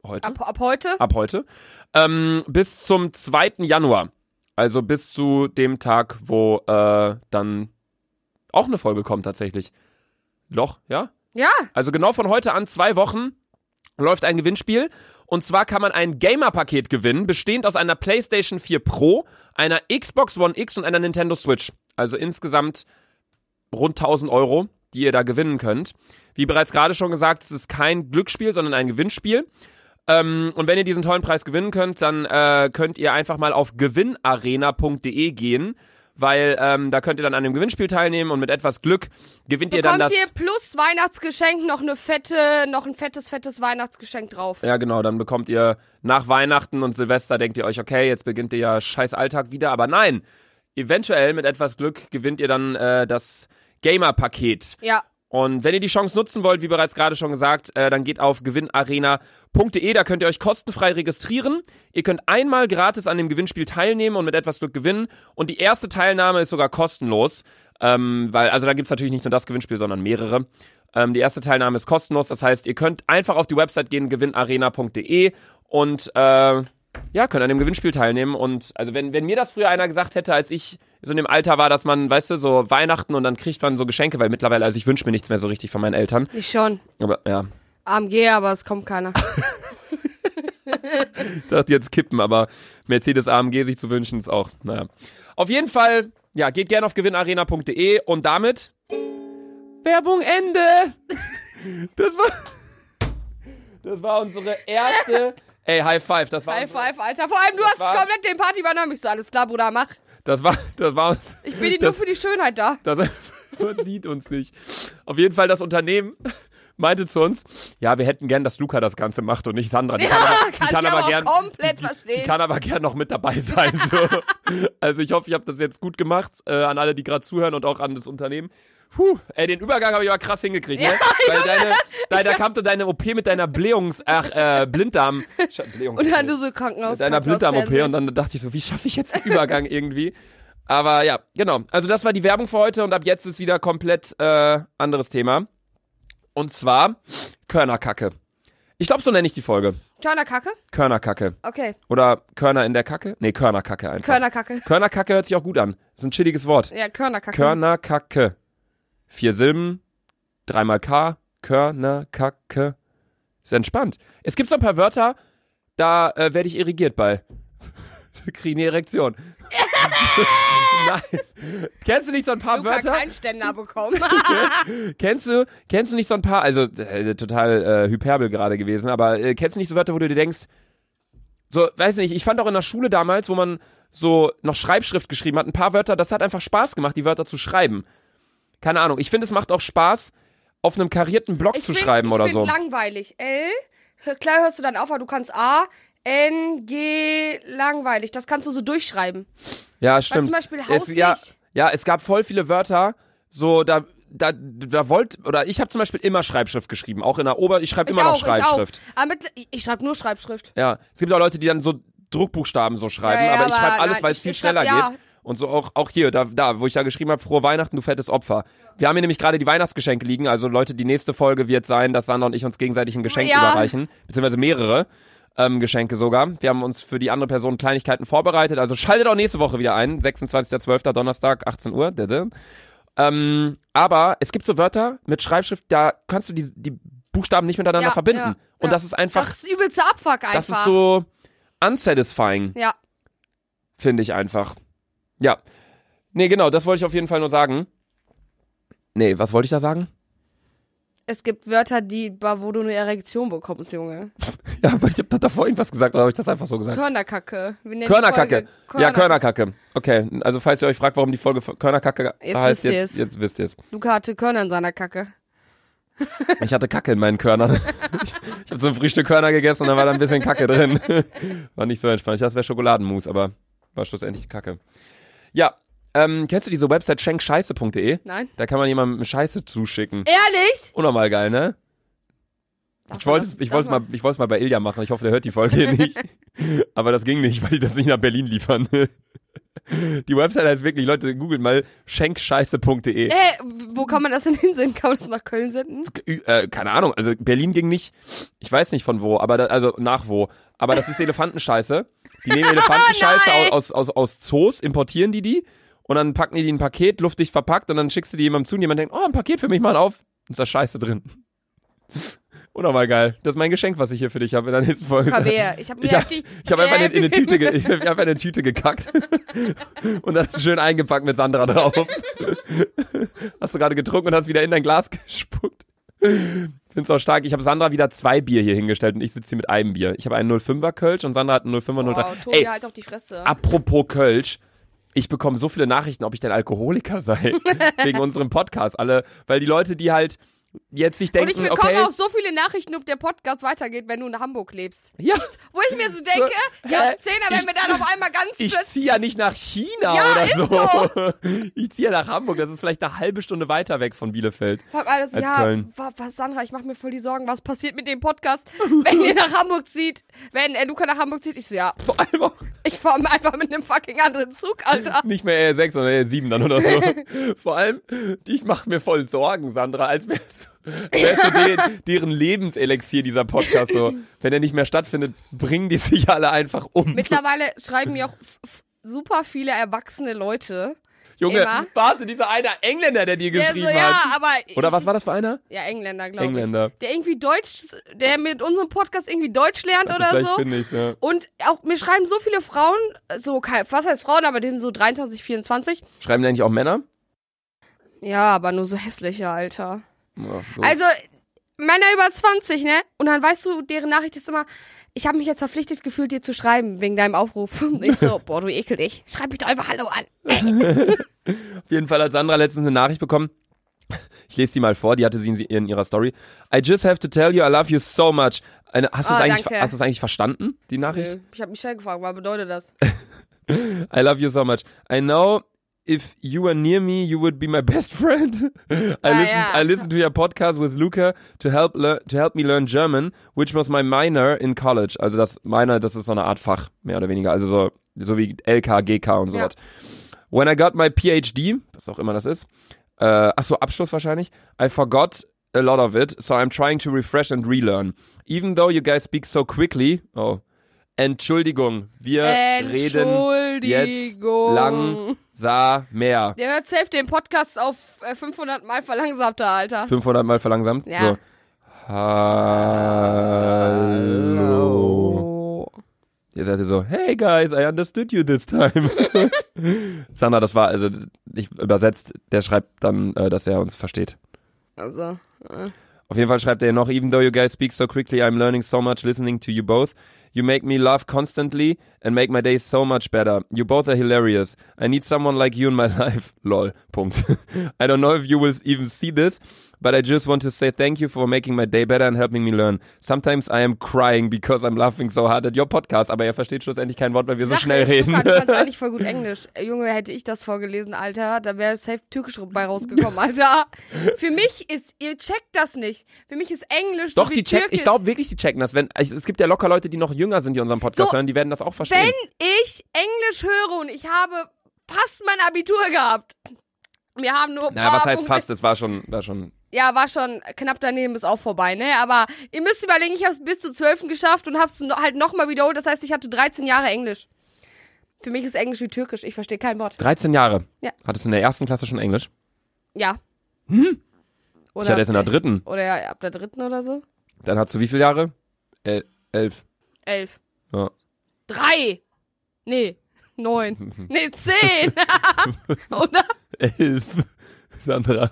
S1: heute
S2: Ab, ab heute?
S1: ab heute, ähm, bis zum 2. Januar. Also bis zu dem Tag, wo äh, dann auch eine Folge kommt tatsächlich. Loch, ja?
S2: Ja.
S1: Also genau von heute an zwei Wochen läuft ein Gewinnspiel. Und zwar kann man ein Gamer-Paket gewinnen, bestehend aus einer PlayStation 4 Pro, einer Xbox One X und einer Nintendo Switch. Also insgesamt rund 1000 Euro, die ihr da gewinnen könnt. Wie bereits gerade schon gesagt, es ist kein Glücksspiel, sondern ein Gewinnspiel. Ähm, und wenn ihr diesen tollen Preis gewinnen könnt, dann äh, könnt ihr einfach mal auf gewinnarena.de gehen, weil ähm, da könnt ihr dann an dem Gewinnspiel teilnehmen und mit etwas Glück gewinnt ihr dann
S2: Bekommt
S1: das.
S2: ihr plus Weihnachtsgeschenk noch eine fette, noch ein fettes, fettes Weihnachtsgeschenk drauf.
S1: Ja, genau, dann bekommt ihr nach Weihnachten und Silvester, denkt ihr euch, okay, jetzt beginnt ihr ja scheiß Alltag wieder, aber nein, eventuell mit etwas Glück gewinnt ihr dann äh, das Gamer-Paket.
S2: Ja.
S1: Und wenn ihr die Chance nutzen wollt, wie bereits gerade schon gesagt, äh, dann geht auf gewinnarena.de, da könnt ihr euch kostenfrei registrieren. Ihr könnt einmal gratis an dem Gewinnspiel teilnehmen und mit etwas Glück gewinnen. Und die erste Teilnahme ist sogar kostenlos, ähm, weil, also da gibt's natürlich nicht nur das Gewinnspiel, sondern mehrere. Ähm, die erste Teilnahme ist kostenlos, das heißt, ihr könnt einfach auf die Website gehen, gewinnarena.de und äh, ja, könnt an dem Gewinnspiel teilnehmen. Und also wenn, wenn mir das früher einer gesagt hätte, als ich so in dem Alter war, dass man, weißt du, so Weihnachten und dann kriegt man so Geschenke, weil mittlerweile, also ich wünsche mir nichts mehr so richtig von meinen Eltern.
S2: Ich schon.
S1: Aber ja,
S2: AMG, aber es kommt keiner.
S1: ich *laughs* dachte jetzt kippen, aber Mercedes AMG sich zu wünschen ist auch, naja. Auf jeden Fall, ja, geht gerne auf gewinnarena.de und damit Werbung Ende. *laughs* Das war, das war unsere erste, *laughs* ey, High Five, das war,
S2: High five, Alter. Vor allem, du
S1: Das
S2: hast
S1: war-
S2: komplett den Party übernommen. Ich so, alles klar, Bruder, mach.
S1: das war, das war,
S2: Ich bin dir nur
S1: Das-
S2: für die Schönheit da.
S1: Das, *laughs* man sieht uns nicht. Auf jeden Fall das Unternehmen *laughs* meinte zu uns, ja, wir hätten gern, dass Luca das Ganze macht und nicht Sandra. Die
S2: Ja,
S1: kann aber, die
S2: kann
S1: aber
S2: aber
S1: gern,
S2: komplett
S1: die, die, die kann aber gern noch mit dabei sein. So. *laughs* also ich hoffe, ich habe das jetzt gut gemacht äh, an alle, die gerade zuhören und auch an das Unternehmen. Puh, ey, den Übergang habe ich aber krass hingekriegt, ne? Weil deine, da, da kam deine OP mit deiner Blähungs-, ach, äh, Blinddarm, Blähungs
S2: Und dann du so Krankenhaus.
S1: mit deiner Blinddarm-OP und dann dachte ich so, wie schaffe ich jetzt den Übergang irgendwie? Aber ja, genau. Also das war die Werbung für heute und ab jetzt ist wieder komplett äh, anderes Thema. Und zwar Körnerkacke. Ich glaube, so nenne ich die Folge.
S2: Körnerkacke?
S1: Körnerkacke.
S2: Okay.
S1: Oder Körner in der Kacke? Nee, Körnerkacke einfach.
S2: Körnerkacke.
S1: Körnerkacke hört sich auch gut an. ist ein chilliges Wort.
S2: Ja, Körnerkacke.
S1: Körnerkacke. Vier Silben, dreimal K, Körnerkacke. Ist entspannt. Es gibt so ein paar Wörter, da äh, werde ich irrigiert bei. *laughs* Kriege eine Erektion. *laughs* Nein. Kennst du nicht so ein paar
S2: Luca
S1: Wörter?
S2: keinen Ständer bekommen. *laughs*
S1: Kennst du, kennst du nicht so ein paar, also äh, total äh, Hyperbel gerade gewesen, aber äh, kennst du nicht so Wörter, wo du dir denkst, so, weiß nicht, ich fand auch in der Schule damals, wo man so noch Schreibschrift geschrieben hat, ein paar Wörter, das hat einfach Spaß gemacht, die Wörter zu schreiben. Keine Ahnung, ich finde, es macht auch Spaß, auf einem karierten Block
S2: Ich
S1: zu
S2: find-
S1: schreiben
S2: ich
S1: oder so.
S2: langweilig. L, klar hörst du dann auf, aber du kannst A, N, G, langweilig. Das kannst du so durchschreiben.
S1: Ja,
S2: Weil
S1: stimmt.
S2: zum Beispiel
S1: es,
S2: Haus
S1: ja,
S2: nicht.
S1: ja, es gab voll viele Wörter, so da, da, da wollt, oder ich habe zum Beispiel immer Schreibschrift geschrieben, auch in der Ober, ich schreibe immer
S2: auch,
S1: noch
S2: ich auch.
S1: Schreibschrift.
S2: Aber mit, ich, schreibe nur Schreibschrift.
S1: Ja, es gibt auch Leute, die dann so Druckbuchstaben so schreiben,
S2: Ja, ja,
S1: aber ich schreibe alles, weil es viel
S2: ich schreib-
S1: schneller
S2: ja.
S1: Und so auch, auch hier, da, da, wo ich da geschrieben habe, frohe Weihnachten, du fettes Opfer. Wir haben hier nämlich gerade die Weihnachtsgeschenke liegen, also Leute, die nächste Folge wird sein, dass Sandra und ich uns gegenseitig ein Geschenk
S2: Ja.
S1: überreichen, beziehungsweise mehrere ähm, Geschenke sogar. Wir haben uns für die andere Person Kleinigkeiten vorbereitet, also schaltet auch nächste Woche wieder ein, 26.12. Donnerstag, 18 Uhr. Ähm, aber es gibt so Wörter mit Schreibschrift, da kannst du die, die Buchstaben nicht miteinander
S2: Ja,
S1: verbinden.
S2: ja,
S1: und das ist einfach,
S2: Das ist übelste Abfuck einfach.
S1: das ist so unsatisfying
S2: Ja.
S1: finde ich einfach. Ja. Nee, genau, das wollte ich auf jeden Fall nur sagen. Nee, was wollte ich da sagen?
S2: Es gibt Wörter, die, wo du eine Erektion bekommst, Junge. *laughs*
S1: Ja, aber ich habe doch davor irgendwas gesagt, oder habe ich das einfach so gesagt?
S2: Körnerkacke.
S1: Körnerkacke.
S2: Folge
S1: Ja, Körnerkacke. Okay, also falls ihr euch fragt, warum die Folge Körnerkacke
S2: Jetzt
S1: heißt,
S2: wisst
S1: jetzt, jetzt wisst ihr es.
S2: Luca hatte Körner in seiner Kacke.
S1: Ich hatte Kacke in meinen Körnern. *laughs* ich ich habe so ein Frühstück Körner gegessen und da war da ein bisschen Kacke drin. *laughs* war nicht so entspannt. Ich dachte, es wäre Schokoladenmus, aber war schlussendlich Kacke. Ja, ähm, kennst du diese Website schenkscheiße.de?
S2: Nein?
S1: Da kann man jemandem Scheiße zuschicken.
S2: Ehrlich?
S1: Unnormal geil, ne?
S2: Darf
S1: Ich wollte es ich
S2: darf
S1: wollt's mal, mal bei Ilja machen. Ich hoffe, der hört die Folge hier nicht. *laughs* Aber das ging nicht, weil die das nicht nach Berlin liefern. *laughs* Die Website heißt wirklich, Leute, googelt mal schenkscheiße.de.
S2: Äh, wo kann man das denn hinsenden? Kann man das nach Köln senden?
S1: Äh, keine Ahnung, also Berlin ging nicht. Ich weiß nicht von wo, aber da, also nach wo. Aber das ist *laughs* Elefantenscheiße. Die nehmen Elefantenscheiße *laughs*
S2: Nein!
S1: aus, aus, aus Zoos, importieren die die und dann packen die die in ein Paket, luftdicht verpackt und dann schickst du die jemandem zu und jemand denkt, oh, ein Paket für mich mal auf. Und ist da Scheiße drin. *laughs* Unnormal geil. Das ist mein Geschenk, was ich hier für dich habe in der nächsten Folge.
S2: Verwehr. Ich habe
S1: Ich
S2: heftig- *laughs*
S1: ich hab einfach in, in eine Tüte, ge ich hab einfach in eine Tüte gekackt und dann schön eingepackt mit Sandra drauf. Hast du gerade getrunken und hast wieder in dein Glas gespuckt. *laughs* Find's auch stark. Ich habe Sandra wieder zwei Bier hier hingestellt und ich sitze hier mit einem Bier. Ich habe einen 05er Kölsch und Sandra hat einen 05er 03.
S2: Wow, Tobi,
S1: Ey,
S2: halt auf die Fresse.
S1: apropos Kölsch. Ich bekomme so viele Nachrichten, ob ich denn Alkoholiker sei. *laughs* wegen unserem Podcast. Alle, weil die Leute, die halt jetzt sich
S2: Und
S1: denken,
S2: ich bekomme
S1: okay,
S2: auch so viele Nachrichten, ob der Podcast weitergeht, wenn du in Hamburg lebst.
S1: ja,
S2: Wo ich mir so denke, ja,
S1: Hä?
S2: Zehner, wenn
S1: Ich-
S2: wir dann auf einmal ganz
S1: Ich ziehe ja nicht nach China
S2: Ja,
S1: oder
S2: ist
S1: so. *laughs* Ich ziehe ja nach Hamburg. Das ist vielleicht eine halbe Stunde weiter weg von Bielefeld.
S2: Alles,
S1: als
S2: ja,
S1: Köln.
S2: wa- was, Sandra, ich mache mir voll die Sorgen, was passiert mit dem Podcast, wenn ihr nach Hamburg zieht, wenn äh, Luca nach Hamburg zieht. Ich so, ja,
S1: Vor allem auch
S2: ich fahre einfach mit einem fucking anderen Zug, Alter.
S1: nicht mehr R6, sondern R7 dann oder so. *laughs* Vor allem, ich mache mir voll Sorgen, Sandra, als wäre es wär so de deren Lebenselixier, dieser Podcast so. *laughs* Wenn er nicht mehr stattfindet, bringen die sich alle einfach um.
S2: Mittlerweile schreiben mir auch super viele erwachsene Leute.
S1: Junge,
S2: immer.
S1: warte, dieser eine Engländer, der dir
S2: Der
S1: geschrieben
S2: so, ja,
S1: hat.
S2: aber
S1: Oder was war das für einer?
S2: Ja, Engländer, glaube ich.
S1: Engländer.
S2: Der irgendwie Deutsch, der mit unserem Podcast irgendwie Deutsch lernt oder
S1: Vielleicht
S2: so.
S1: finde ich ja.
S2: Und auch mir schreiben so viele Frauen, so was heißt Frauen, aber die sind so 23, 24.
S1: Schreiben eigentlich auch Männer?
S2: Ja, aber nur so hässliche, Alter.
S1: Ja, so.
S2: Also, Männer über 20, ne? Und dann weißt du, deren Nachricht ist immer, ich habe mich jetzt verpflichtet gefühlt, dir zu schreiben, wegen deinem Aufruf. Und ich so, *laughs* boah, du ekel dich. Schreib mich doch einfach Hallo an.
S1: Auf jeden Fall hat Sandra letztens eine Nachricht bekommen. Ich lese die mal vor, die hatte sie in, ihrer Story. I just have to tell you I love you so much. Eine, hast du es eigentlich,
S2: danke.
S1: hast du es eigentlich verstanden, die Nachricht?
S2: Nö, Ich habe Michelle gefragt, was bedeutet das? *laughs*
S1: I love you so much. I know if you were near me, you would be my best friend. *laughs* I listened,
S2: ja.
S1: I listened to your podcast with Luca to help to help me learn German, which was my minor in college. Also das minor, das ist so eine Art Fach, mehr oder weniger. Also so, so wie LK, GK und sowas. When I got my PhD, was auch immer das ist, äh, ach so, Abschluss wahrscheinlich, I forgot a lot of it, so I'm trying to refresh and relearn. Even though you guys speak so quickly, oh, Entschuldigung, wir reden jetzt
S2: Entschuldigung.
S1: langsamer.
S2: Der hört safe den Podcast auf äh, 500 Mal verlangsamter, Alter.
S1: 500 Mal verlangsamt.
S2: Ja.
S1: So. Hallo. Ihr seid so, hey guys, I understood you this time. *laughs* Sandra, das war, also ich übersetzt, der schreibt dann, äh, dass er uns versteht.
S2: Also, äh,
S1: Auf jeden Fall schreibt er noch, even though you guys speak so quickly, I'm learning so much listening to you both. You make me laugh constantly and make my day so much better. You both are hilarious. I need someone like you in my *laughs* life. Lol. Punkt. *laughs* I don't know if you will even see this, but I just want to say thank you for making my day better and helping me learn. Sometimes I am crying because I'm laughing so hard at your podcast, aber er versteht schlussendlich kein Wort, weil wir so
S2: Sache
S1: schnell
S2: ist,
S1: reden.
S2: Luca, du kannst eigentlich *laughs* voll gut Englisch. Äh, Junge, hätte ich das vorgelesen, Alter, da wäre safe türkisch bei rausgekommen, Alter. Für mich ist, ihr checkt das nicht. Für mich ist Englisch
S1: Doch,
S2: so
S1: die checken, ich glaube wirklich, die checken das. Wenn, ich- es gibt ja locker Leute, die noch jünger sind, die unseren Podcast
S2: So,
S1: hören, die werden das auch verstehen.
S2: Wenn ich Englisch höre und ich habe fast mein Abitur gehabt. Wir haben nur
S1: naja, was heißt
S2: Punkte-
S1: fast? Das war schon, war schon
S2: Ja, war schon knapp daneben, ist auch vorbei, ne? Aber ihr müsst überlegen, ich habe es bis zu 12 geschafft und habe es halt nochmal wiederholt. Das heißt, ich hatte 13 Jahre Englisch. Für mich ist Englisch wie Türkisch. Ich verstehe kein Wort.
S1: 13 Jahre.
S2: Ja.
S1: Hattest du in der ersten Klasse schon Englisch?
S2: Ja.
S1: Hm?
S2: Oder,
S1: Ich hatte es in der dritten.
S2: Oder ja, ab der dritten oder so.
S1: Dann hattest du wie viele Jahre? El elf.
S2: Elf.
S1: Ja.
S2: Drei. Nee. Neun. *laughs* Nee, zehn. *laughs* oder?
S1: Elf. Sandra.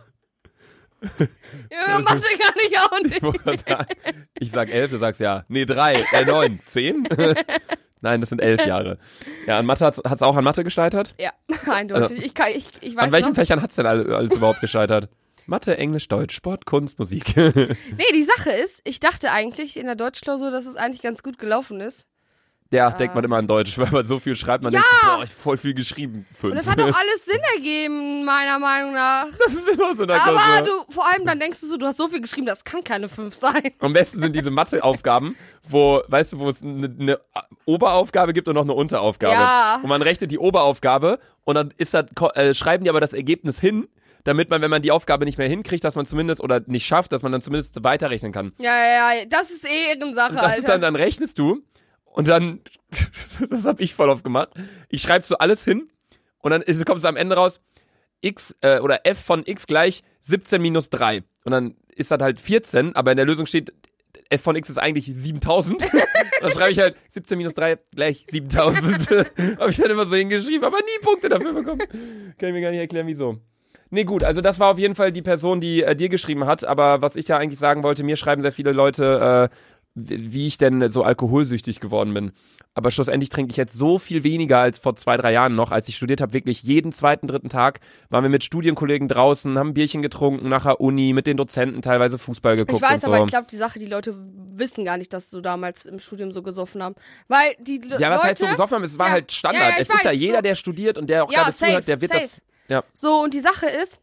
S2: Ja, Mathe kann ich auch
S1: Ich,
S2: nicht.
S1: ich sag elf, du sagst ja. Nee, drei. Äh, neun. *laughs* Zehn? Nein, das sind elf *laughs* Jahre. Ja, an Mathe hat es auch an Mathe gescheitert.
S2: Ja, eindeutig. Ich, kann, ich, ich weiß
S1: An welchen
S2: noch.
S1: Fächern hat's denn alle, alles überhaupt gescheitert? Mathe, Englisch, Deutsch, Sport, Kunst, Musik. *laughs*
S2: Nee, die Sache ist, ich dachte eigentlich in der Deutschklausur, dass es eigentlich ganz gut gelaufen ist.
S1: Ja, denkt man immer an Deutsch, *laughs* weil man so viel schreibt, man
S2: Ja.
S1: denkt, boah, ich hab voll viel geschrieben. Fünf.
S2: Und das hat auch *laughs* alles Sinn ergeben, meiner Meinung nach.
S1: das ist immer so eine
S2: Aber
S1: Klausur.
S2: du, vor allem dann denkst du so, du hast so viel geschrieben, das kann keine fünf sein. *laughs*
S1: Am besten sind diese Matheaufgaben, wo, weißt du, wo es eine, eine Oberaufgabe gibt und noch eine Unteraufgabe.
S2: Ja.
S1: Und man rechnet die Oberaufgabe und dann ist das, äh, schreiben die aber das Ergebnis hin, damit man, wenn man die Aufgabe nicht mehr hinkriegt, dass man zumindest oder nicht schafft, dass man dann zumindest weiterrechnen kann.
S2: Ja, ja, ja, das ist eh Ehrensache,
S1: Und das
S2: Alter.
S1: ist dann, dann rechnest du und dann, *laughs* das habe ich voll oft gemacht, ich schreibe so alles hin und dann ist, kommt es am Ende raus, x äh, oder f von x gleich 17 minus 3. Und dann ist das halt 14, aber in der Lösung steht, f von x ist eigentlich 7000. *laughs* dann schreibe ich halt 17 minus 3 gleich 7000. *laughs* habe ich dann immer so hingeschrieben, aber nie Punkte dafür bekommen. Kann ich mir gar nicht erklären, wieso. Nee, gut, also das war auf jeden Fall die Person, die äh, dir geschrieben hat, aber was ich ja eigentlich sagen wollte, mir schreiben sehr viele Leute, äh, wie ich denn so alkoholsüchtig geworden bin. Aber schlussendlich trinke ich jetzt so viel weniger als vor zwei, drei Jahren noch. Als ich studiert habe, wirklich jeden zweiten, dritten Tag waren wir mit Studienkollegen draußen, haben ein Bierchen getrunken, nach der Uni, mit den Dozenten teilweise Fußball geguckt
S2: ich weiß,
S1: und so.
S2: aber ich glaube, die Sache, die Leute wissen gar nicht, dass du damals im Studium so gesoffen haben. Weil die Le-
S1: ja, was
S2: Leute,
S1: heißt so gesoffen haben? Es war
S2: Ja.
S1: halt Standard.
S2: Ja, ja,
S1: es ist ja
S2: weiß,
S1: jeder, der studiert und der auch gerade
S2: safe,
S1: zuhört, der wird
S2: safe.
S1: das. Ja.
S2: So, und die Sache ist,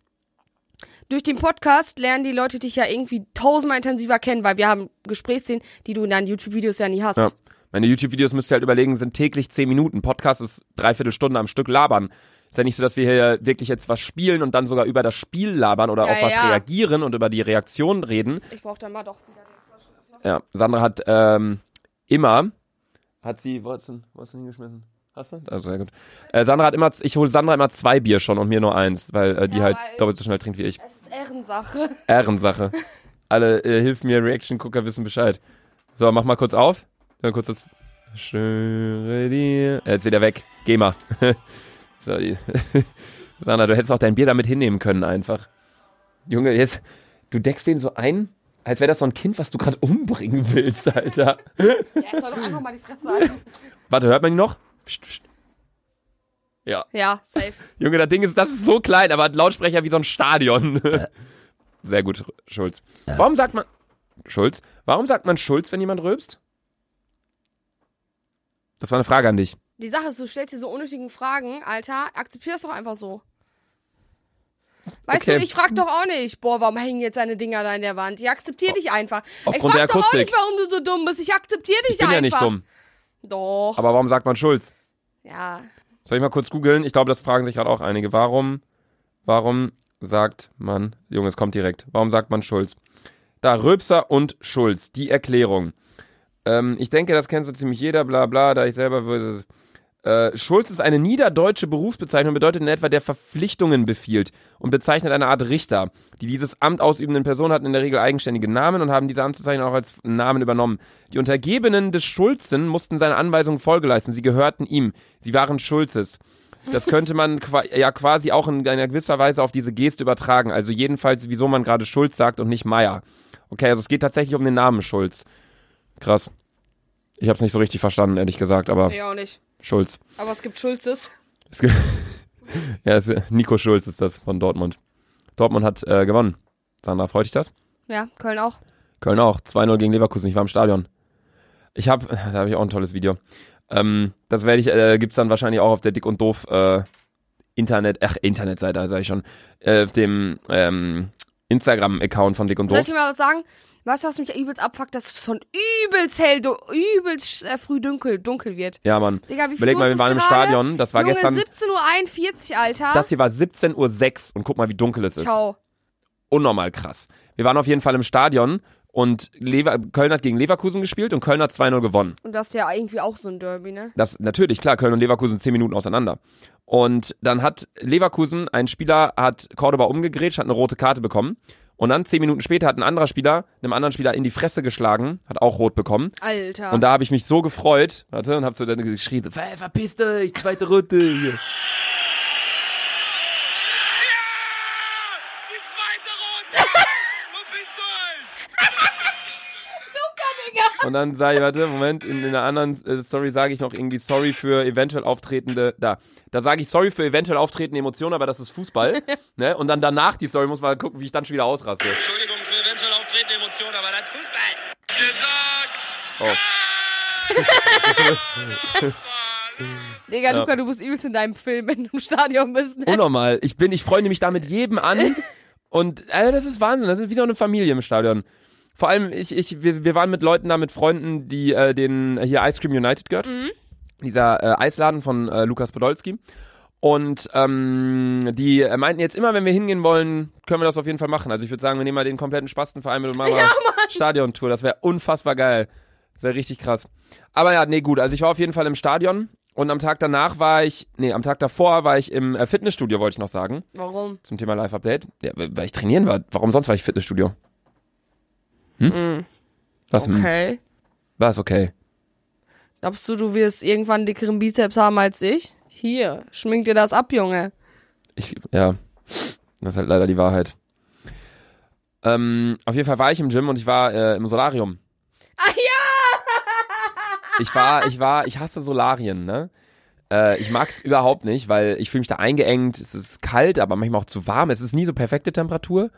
S2: durch den Podcast lernen die Leute dich ja irgendwie tausendmal intensiver kennen, weil wir haben Gesprächsszenen, die du in deinen YouTube-Videos ja nie hast.
S1: Ja. Meine YouTube-Videos müsst ihr halt überlegen, sind täglich zehn Minuten. Podcast ist dreiviertel Stunde am Stück labern. Ist ja nicht so, dass wir hier wirklich jetzt was spielen und dann sogar über das Spiel labern oder
S2: Ja,
S1: auf was
S2: ja.
S1: reagieren und über die Reaktion reden.
S2: Ich brauch dann mal doch wieder den Flaschenöffner.
S1: Ja, Sandra hat ähm, immer, hat sie, wo du denn, wo hast du denn hingeschmissen? Hast du? Also sehr gut. Äh, Sandra hat immer, ich hole Sandra immer zwei Bier schon und mir nur eins, weil äh, die
S2: Ja,
S1: halt
S2: weil-
S1: doppelt so schnell trinkt wie ich.
S2: Es ist Ehrensache. *laughs*
S1: Ehrensache. Alle, äh, hilf mir, Reaction-Gucker wissen Bescheid. So, mach mal kurz auf. Dann kurz das. Schwöre dir. Äh, Jetzt wieder weg. Geh mal. *laughs* so, die. *laughs* Sandra, du hättest auch dein Bier damit hinnehmen können, einfach. Junge, jetzt, du deckst den so ein, als wäre das so ein Kind, was du gerade umbringen willst, Alter.
S2: Ja, ich soll doch einfach mal die Fresse halten.
S1: Warte, hört man ihn noch? Psst, psst. Ja.
S2: Ja, safe. *laughs*
S1: Junge, das Ding ist, das ist so klein, aber hat Lautsprecher wie so ein Stadion. *laughs* Sehr gut, Schulz. Warum sagt man Schulz? Warum sagt man Schulz, wenn jemand rülpst? Das war eine Frage an dich.
S2: Die Sache ist, du stellst dir so unnötigen Fragen, Alter. Akzeptier das doch einfach so. Weißt
S1: Okay.
S2: du, ich frag doch auch nicht, boah, warum hängen jetzt deine Dinger da in der Wand? Ich akzeptiere dich einfach.
S1: Aufgrund
S2: ich
S1: der
S2: frag doch auch
S1: Akustik.
S2: nicht, warum du so dumm bist. Ich akzeptiere dich
S1: Ich bin
S2: einfach.
S1: ja nicht dumm.
S2: Doch.
S1: Aber warum sagt man Schulz?
S2: Ja.
S1: Soll ich mal kurz googeln? Ich glaube, das fragen sich gerade auch einige. Warum, warum sagt man, Junge, es kommt direkt. Warum sagt man Schulz? Da, Röpser und Schulz, die Erklärung. Ähm, ich denke, das kennt so ziemlich jeder, bla bla, da ich selber würde. Äh, Schulz ist eine niederdeutsche Berufsbezeichnung, bedeutet in etwa der Verpflichtungen befiehlt und bezeichnet eine Art Richter. Die dieses Amt ausübenden Personen hatten in der Regel eigenständige Namen und haben diese Amtsbezeichnung auch als Namen übernommen. Die Untergebenen des Schulzen mussten seine Anweisungen Folge leisten. Sie gehörten ihm. Sie waren Schulzes. Das könnte man ja quasi auch in einer gewisser Weise auf diese Geste übertragen. Also jedenfalls, wieso man gerade Schulz sagt und nicht Meier. Okay, also es geht tatsächlich um den Namen Schulz. Krass. Ich habe es nicht so richtig verstanden, ehrlich gesagt, aber
S2: Nee, auch nicht.
S1: Schulz.
S2: Aber es gibt Schulzes.
S1: Es gibt- *laughs* ja, es, Nico Schulz ist das von Dortmund. Dortmund hat äh, gewonnen. Sandra, freut dich das?
S2: Ja, Köln auch.
S1: Köln auch. 2-0 gegen Leverkusen. Ich war im Stadion. Ich habe, *laughs* da habe ich auch ein tolles Video. Ähm, das werde ich, äh, gibt's dann wahrscheinlich auch auf der Dick und Doof äh, Internet, ach, Internetseite, sage ich schon, äh, auf dem ähm, Instagram-Account von Dick und
S2: Soll
S1: Doof.
S2: ich dir mal was sagen? Weißt du, was mich übelst abfuckt? Dass es schon übelst hell, übelst äh, früh dunkel, dunkel wird.
S1: Ja, Mann.
S2: Digga, wie viel
S1: Überleg mal, wir waren im? Stadion. Das war
S2: Junge,
S1: gestern.
S2: 17.41 Uhr, Alter.
S1: Das hier war 17.06 Uhr und guck mal, wie dunkel es ist.
S2: Ciao.
S1: Unnormal krass. Wir waren auf jeden Fall im Stadion und Lever Köln hat gegen Leverkusen gespielt und Köln hat 2-0 gewonnen.
S2: Und das ist ja irgendwie auch so ein Derby, ne?
S1: Das natürlich, klar, Köln und Leverkusen 10 Minuten auseinander. Und dann hat Leverkusen, ein Spieler hat Cordoba umgegrätscht, hat eine rote Karte bekommen. Und dann 10 Minuten später hat ein anderer Spieler einem anderen Spieler in die Fresse geschlagen, hat auch rot bekommen.
S2: Alter.
S1: Und da habe ich mich so gefreut, warte, und hab so dann geschrien, so, "Ver- verpiss dich, zweite Rote. Hier.
S3: Die zweite Runde! Verpiss dich!
S1: Und dann sage ich, warte, Moment, in, in einer anderen äh, Story sage ich noch irgendwie sorry für eventuell auftretende, da, da sage ich sorry für eventuell auftretende Emotionen, aber das ist Fußball. *laughs* ne? Und dann danach die Story muss man gucken, wie ich dann schon wieder ausraste.
S3: Entschuldigung für eventuell auftretende Emotionen, aber das Fußball. Gesagt!
S1: Oh.
S2: Digga, *laughs*
S1: Ja.
S2: Luca, du bist übelst in deinem Film, wenn du im Stadion bist, ne?
S1: Unnormal. Ich bin, ich freunde mich da mit jedem an. *laughs* Und äh, das ist Wahnsinn. Das ist wieder eine Familie im Stadion. Vor allem, ich, ich, wir, wir waren mit Leuten da, mit Freunden, die äh, den hier Ice Cream United gehört. Dieser äh, Eisladen von äh, Lukas Podolski. Und ähm, die äh, meinten jetzt immer, wenn wir hingehen wollen, können wir das auf jeden Fall machen. Also ich würde sagen, wir nehmen mal den kompletten Spastenverein mit und machen mal Stadiontour. Das wäre unfassbar geil. Das wäre richtig krass. Aber ja, nee, gut. Also ich war auf jeden Fall im Stadion. Und am Tag danach war ich, nee, am Tag davor war ich im äh, Fitnessstudio, wollte ich noch sagen,
S2: Warum?
S1: zum Thema Live-Update. Ja, weil ich trainieren war. Warum sonst war ich Fitnessstudio? Hm? Was? hm?
S2: Okay.
S1: Was okay?
S2: Glaubst du, du wirst irgendwann dickeren Bizeps haben als ich? Hier, schmink dir das ab, Junge.
S1: Ich, ja, das ist halt leider die Wahrheit. Ähm, auf jeden Fall war ich im Gym und ich war äh, im Solarium.
S2: Ah ja! *laughs*
S1: Ich war, ich war, ich hasse Solarien, ne? Äh, ich mag's überhaupt nicht, weil ich fühle mich da eingeengt. Es ist kalt, aber manchmal auch zu warm. Es ist nie so perfekte Temperatur.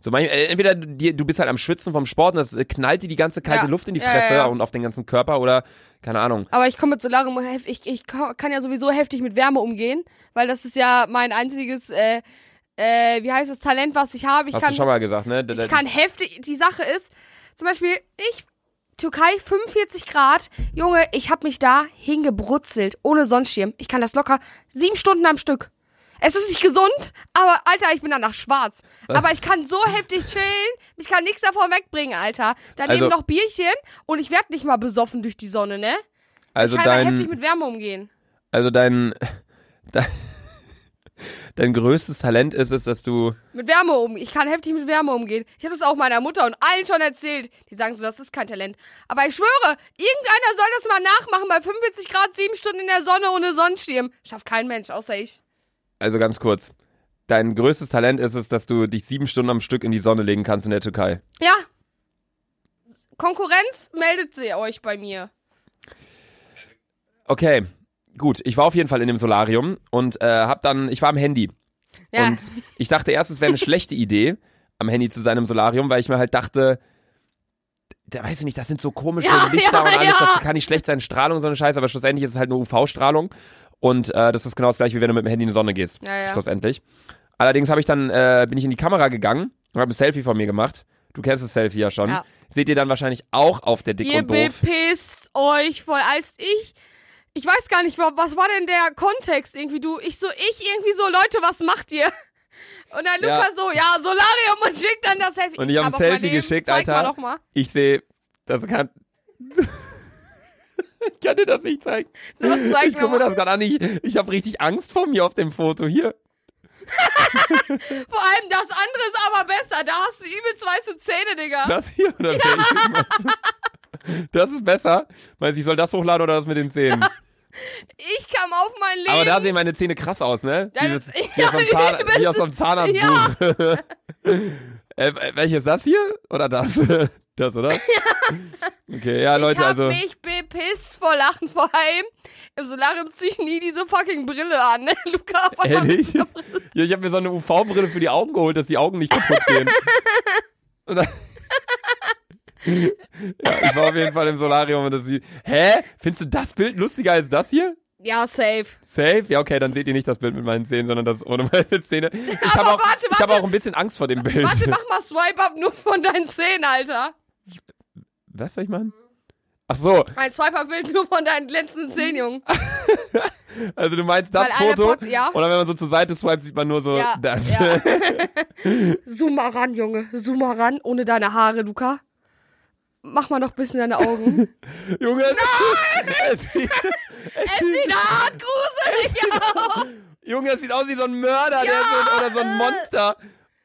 S1: So manchmal, äh, entweder du, bist halt am Schwitzen vom Sport und das äh, knallt dir die ganze kalte
S2: Ja.
S1: Luft in die Fresse
S2: ja, ja.
S1: und auf den ganzen Körper oder keine Ahnung.
S2: Aber ich komme mit Solarium, ich, ich ka- kann ja sowieso heftig mit Wärme umgehen, weil das ist ja mein einziges, äh, äh, wie heißt das, Talent, was ich habe. Ich
S1: Hast
S2: kann,
S1: du schon mal gesagt, ne?
S2: ich kann heftig, die Sache ist, zum Beispiel, ich, Türkei, 45 Grad, Junge, ich habe mich da hingebrutzelt, ohne Sonnenschirm. Ich kann das locker sieben Stunden am Stück. Es ist nicht gesund, aber Alter, ich bin danach schwarz. Aber ich kann so heftig chillen, mich kann nichts davon wegbringen, Alter. Daneben
S1: Also-
S2: noch Bierchen und ich werde nicht mal besoffen durch die Sonne, ne?
S1: also
S2: ich kann aber heftig
S1: dein,
S2: mit Wärme umgehen.
S1: also dein, *laughs* dein, dein größtes Talent ist es, dass du
S2: Mit Wärme um. Ich kann heftig mit Wärme umgehen. Ich habe das auch meiner Mutter und allen schon erzählt. Die sagen so, das ist kein Talent. Aber ich schwöre, irgendeiner soll das mal nachmachen bei 45 Grad, sieben Stunden in der Sonne ohne Sonnenschirm. Schafft kein Mensch, außer ich.
S1: Also ganz kurz. Dein größtes Talent ist es, dass du dich sieben Stunden am Stück in die Sonne legen kannst in der Türkei.
S2: Ja. Konkurrenz, meldet sie euch bei mir.
S1: Okay, gut. Ich war auf jeden Fall in dem Solarium und äh, hab dann, ich war am Handy.
S2: Ja.
S1: Und ich dachte erst, es wäre eine *laughs* schlechte Idee. am Handy zu seinem Solarium, weil ich mir halt dachte, da weiß ich nicht, das sind so komische
S2: Ja,
S1: Lichter
S2: ja,
S1: und alles,
S2: ja.
S1: das kann nicht schlecht sein, Strahlung, so eine Scheiße, aber schlussendlich ist es halt nur UV-Strahlung und äh, das ist genau das gleiche, wie wenn du mit dem Handy in die Sonne gehst,
S2: Ja, ja.
S1: schlussendlich. Allerdings habe ich dann, äh, bin ich in die Kamera gegangen und habe ein Selfie von mir gemacht. Du kennst das Selfie ja schon.
S2: Ja.
S1: Seht ihr dann wahrscheinlich auch auf der Dick
S2: Ihr
S1: und Doof.
S2: bepisst euch voll. Als ich, ich weiß gar nicht, wa- was war denn der Kontext irgendwie? Du, ich so, ich irgendwie so, Leute, was macht ihr? Und dann
S1: Ja.
S2: Luca so, ja, Solarium und schickt dann das Selfie.
S1: Und ich hab ein
S2: hab auch mein
S1: Selfie geschickt, Alter. Ich sehe, das kann. Ich *laughs* kann dir das nicht zeigen.
S2: Los, zeig
S1: Ich gucke mir das gerade an. Ich, ich habe richtig Angst vor mir auf dem Foto. Hier. *laughs*
S2: Vor allem das andere ist aber besser. Da hast du übelst weiße Zähne, Digga.
S1: Das hier oder welches? *laughs* meinst du? Das ist besser. Meinst du, ich soll das hochladen oder das mit den Zähnen?
S2: Ich kam auf mein Leben.
S1: Aber da sehen meine Zähne krass aus, ne?
S2: Ja,
S1: Wie, wie, aus, Zahn, wie aus einem Zahnarztbuch. äh, welches das hier oder das? Das, oder? *laughs* *laughs* Okay, ja, Leute,
S2: ich hab
S1: also.
S2: mich bepisst vor Lachen. Vor allem im Solarium zieh ich nie diese fucking Brille an. Ne? *laughs* Luca,
S1: Ehrlich? Ja, ich habe mir so eine UV-Brille für die Augen geholt, dass die Augen nicht kaputt gehen. Dann ja, ich war auf jeden Fall im Solarium und das sieht. Hä? Findest du das Bild lustiger als das hier?
S2: Ja, safe.
S1: Safe? Ja, okay, dann seht ihr nicht das Bild mit meinen Zähnen, sondern das ohne meine Zähne. Ich habe
S2: Aber
S1: auch,
S2: warte,
S1: ich hab auch ein bisschen Angst vor dem Bild.
S2: Warte, mach mal Swipe Up nur von deinen Zähnen, Alter.
S1: Was soll ich machen? Ach so,
S2: Ein Swipe Up Bild nur von deinen glänzenden Zähnen, Junge. *laughs*
S1: also du meinst das
S2: Weil
S1: Foto?
S2: Pod- ja.
S1: Oder wenn man so zur Seite swipet, sieht man nur so
S2: Ja,
S1: das.
S2: ja. *laughs* Zoom mal ran, Junge. Zoom mal ran, ohne deine Haare, Luca. Mach mal noch ein bisschen deine Augen. *laughs*
S1: Junge, es, es, sieht,
S2: es sieht hart gruselig aus.
S1: Junge, es sieht aus wie so ein Mörder der
S2: Ja.
S1: so, oder so ein Monster.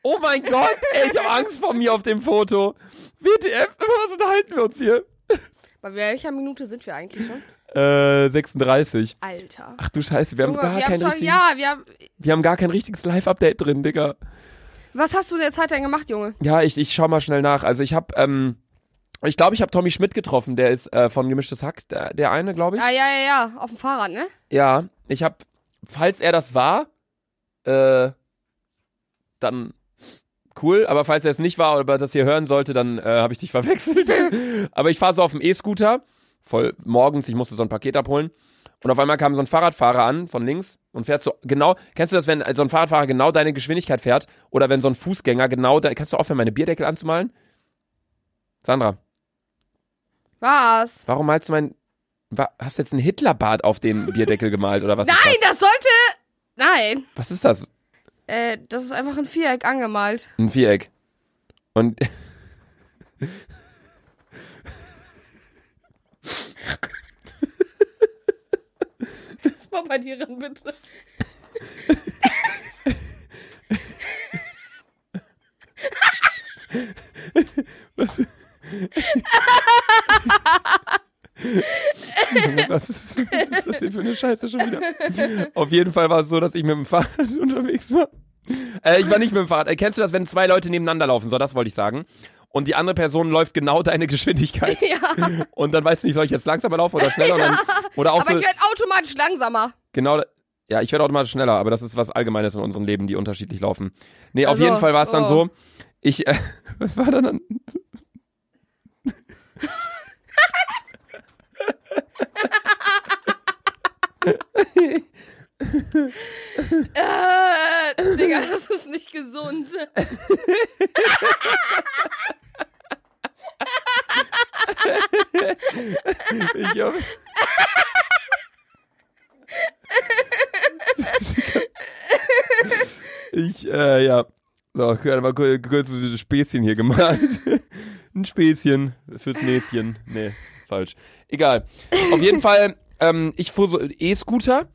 S1: Oh mein Gott, ey, ich habe Angst vor mir auf dem Foto. WTF, was unterhalten wir uns hier?
S2: Bei welcher Minute sind wir eigentlich schon?
S1: Äh, 36.
S2: Alter.
S1: Ach du Scheiße, wir haben
S2: Junge,
S1: gar
S2: wir
S1: kein
S2: haben schon,
S1: richtigen,
S2: ja, wir haben,
S1: wir haben gar kein richtiges Live-Update drin, Digga.
S2: was hast du in der Zeit denn gemacht, Junge?
S1: Ja, ich, ich schau mal schnell nach. Also ich habe, ähm, ich glaube, ich habe Tommy Schmidt getroffen. Der ist äh, von Gemischtes Hack, der, der eine, glaube ich.
S2: Ah, ja, ja, ja, auf dem Fahrrad, ne?
S1: Ja, ich habe, falls er das war, äh, dann cool. Aber falls er es nicht war oder das hier hören sollte, dann äh, habe ich dich *laughs* verwechselt. aber ich fahre so auf dem E-Scooter, voll morgens, ich musste so ein Paket abholen. Und auf einmal kam so ein Fahrradfahrer an von links und fährt so genau. Kennst du das, wenn so ein Fahrradfahrer genau deine Geschwindigkeit fährt oder wenn so ein Fußgänger genau da. Kannst du aufhören, meine Bierdeckel anzumalen? Sandra,
S2: Was?
S1: warum malst du mein. Hast du jetzt einen Hitlerbart auf den Bierdeckel gemalt oder was? ist
S2: Nein,
S1: das?
S2: das sollte. Nein.
S1: Was ist das?
S2: Äh, das ist einfach ein Viereck angemalt.
S1: Ein Viereck. Und *laughs*
S2: Das mal bei dir ran, bitte.
S1: was *laughs* ist, *laughs* was ist das hier für eine Scheiße schon wieder? Auf jeden Fall war es so, dass ich mit dem Fahrrad *laughs* unterwegs war. Äh, ich war nicht mit dem Fahrrad. Äh, kennst du das, wenn zwei Leute nebeneinander laufen? So, das wollte ich sagen. Und die andere Person läuft genau deine *laughs* Geschwindigkeit.
S2: Ja.
S1: Und dann weißt du nicht, soll ich jetzt langsamer laufen oder schneller? Dann, oder auch
S2: Aber
S1: so,
S2: ich werde automatisch langsamer.
S1: genau, ja, ich werde automatisch schneller, aber das ist was Allgemeines in unserem Leben, die unterschiedlich laufen. Nee, auf
S2: Also,
S1: jeden Fall war es dann
S2: oh.
S1: so, ich äh, war dann, dann
S2: Äh, Digga, das ist nicht gesund.
S1: Ich hab... ich, äh, ja. So, gerade mal kurz, kurz ein Späßchen hier gemalt. *laughs* ein Späßchen fürs Näschen. Nee, falsch. Egal. Auf jeden Fall, ähm, ich fuhr so E-Scooter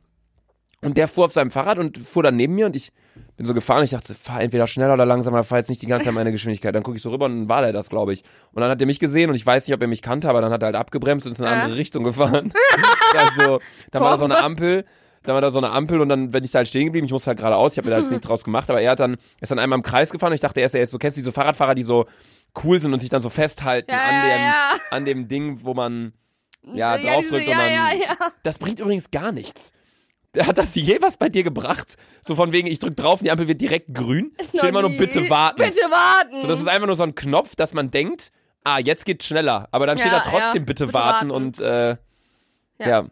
S1: und der fuhr auf seinem Fahrrad und fuhr dann neben mir und ich bin so gefahren. Ich dachte, fahr entweder schneller oder langsamer, fahr jetzt nicht die ganze Zeit meine Geschwindigkeit. Dann gucke ich so rüber und dann war der das, glaube ich. Und dann hat er mich gesehen und ich weiß nicht, ob er mich kannte, aber dann hat er halt abgebremst und ist in eine
S2: Äh.
S1: andere Richtung gefahren. *laughs* also, dann war da so eine Ampel. Dann war da so eine Ampel und dann bin ich da halt stehen geblieben. Ich musste halt geradeaus. Ich habe mir da jetzt nichts draus gemacht, aber er hat dann, ist dann einmal im Kreis gefahren und ich dachte erst, er ist so, kennst du diese Fahrradfahrer, die so cool sind und sich dann so festhalten
S2: Ja,
S1: an, dem,
S2: ja.
S1: an dem Ding, wo man ja,
S2: Ja,
S1: draufdrückt
S2: diese-
S1: und dann.
S2: ja, ja.
S1: Das bringt übrigens gar nichts. *laughs* Hat das je was bei dir gebracht? So von wegen, ich drück drauf und die Ampel wird direkt grün? *laughs* Steht immer nur bitte warten.
S2: Bitte warten.
S1: So, das ist einfach nur so ein Knopf, dass man denkt, ah, jetzt geht's schneller. Aber dann steht da trotzdem bitte,
S2: bitte
S1: warten,
S2: warten.
S1: und äh, ja.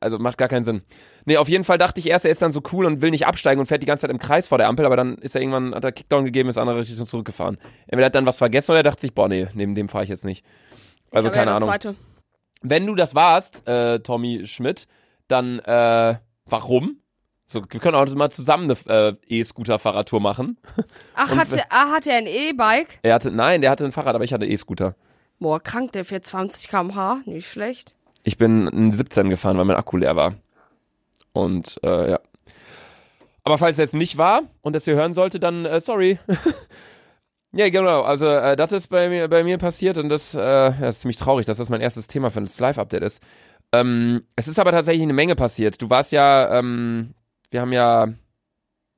S1: Also macht gar keinen Sinn. Nee, auf jeden Fall dachte ich erst, er ist dann so cool und will nicht absteigen und fährt die ganze Zeit im Kreis vor der Ampel, aber dann ist er irgendwann, hat er Kickdown gegeben, ist in andere Richtung zurückgefahren. Entweder hat er dann was vergessen oder er dachte sich, boah, nee, neben dem fahre ich jetzt nicht. Also
S2: Ich ja
S1: keine
S2: das
S1: Ahnung.
S2: Zweite.
S1: Wenn du das warst, äh, Tommy Schmidt, dann äh, warum? So, wir können auch mal zusammen eine äh, E-Scooter-Fahrradtour machen. *laughs*
S2: Ach,
S1: Und-
S2: hatte, ah, hat er ein E-Bike?
S1: Er hatte, nein, der hatte ein Fahrrad, aber ich hatte E-Scooter.
S2: Boah, krank, der fährt 20 km/h. Nicht schlecht.
S1: Ich bin ein 17 gefahren, weil mein Akku leer war. Und äh, ja. Aber falls er es nicht war und das ihr hören sollte, dann äh, sorry. *laughs* ja, genau. Also äh, das ist bei mir bei mir passiert und das, äh, ja, ist ziemlich traurig, dass das mein erstes Thema für das Live-Update ist. Ähm, es ist aber tatsächlich eine Menge passiert. Du warst ja, ähm, wir haben ja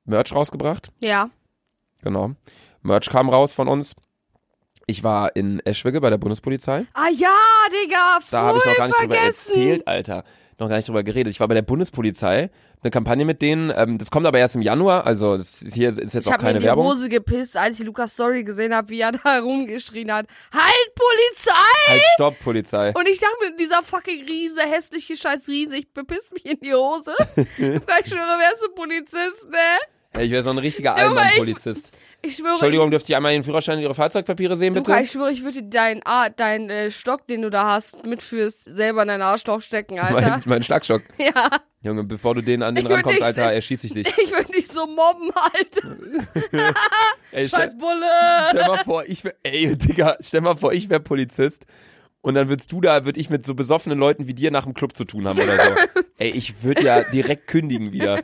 S1: Merch rausgebracht.
S2: Ja.
S1: Genau. Merch kam raus von uns. Ich war in Eschwege bei der Bundespolizei.
S2: Ah ja, Digga, voll
S1: Da habe ich noch gar nicht drüber
S2: vergessen.
S1: erzählt, Alter. Noch gar nicht drüber geredet. Ich war bei der Bundespolizei, eine Kampagne mit denen. Ähm, das kommt aber erst im Januar, also das ist hier ist jetzt
S2: Ich
S1: auch
S2: habe mir
S1: keine
S2: in die
S1: Werbung.
S2: Hose gepisst, als ich Lukas Story gesehen habe, wie er *laughs* da rumgeschrien hat. Halt, Polizei!
S1: Halt, stopp, Polizei.
S2: Und ich dachte mir, dieser fucking Riese, hässliche scheiß Riese, ich bepiss mich in die Hose. *laughs* ich schwöre, wärst du Polizist, ne?
S1: Ey, ich wäre so ein richtiger
S2: ich-
S1: Allmann-Polizist.
S2: Ich schwöre,
S1: Entschuldigung, dürfte ich einmal Ihren Führerschein und Ihre Fahrzeugpapiere sehen, bitte?
S2: Luca, ich schwöre, ich würde deinen ah, dein, äh, Stock, den du da hast, mitführst, selber in deinen Arschloch stecken, Alter.
S1: mein, *laughs* mein Schlagstock. *laughs*
S2: Ja,
S1: Junge, bevor du den an den
S2: Ich
S1: rankommst, Alter,
S2: se-
S1: erschieß ich dich. *laughs*
S2: ich würde dich so mobben, Alter.
S1: Ey,
S2: Scheiß Bulle.
S1: stell mal vor, ich wär, ey, Digga, stell mal vor, ich wäre Polizist. Und dann würdest du da, würd ich mit so besoffenen Leuten wie dir nach dem Club zu tun haben oder so. Ey, ich würde ja direkt kündigen wieder.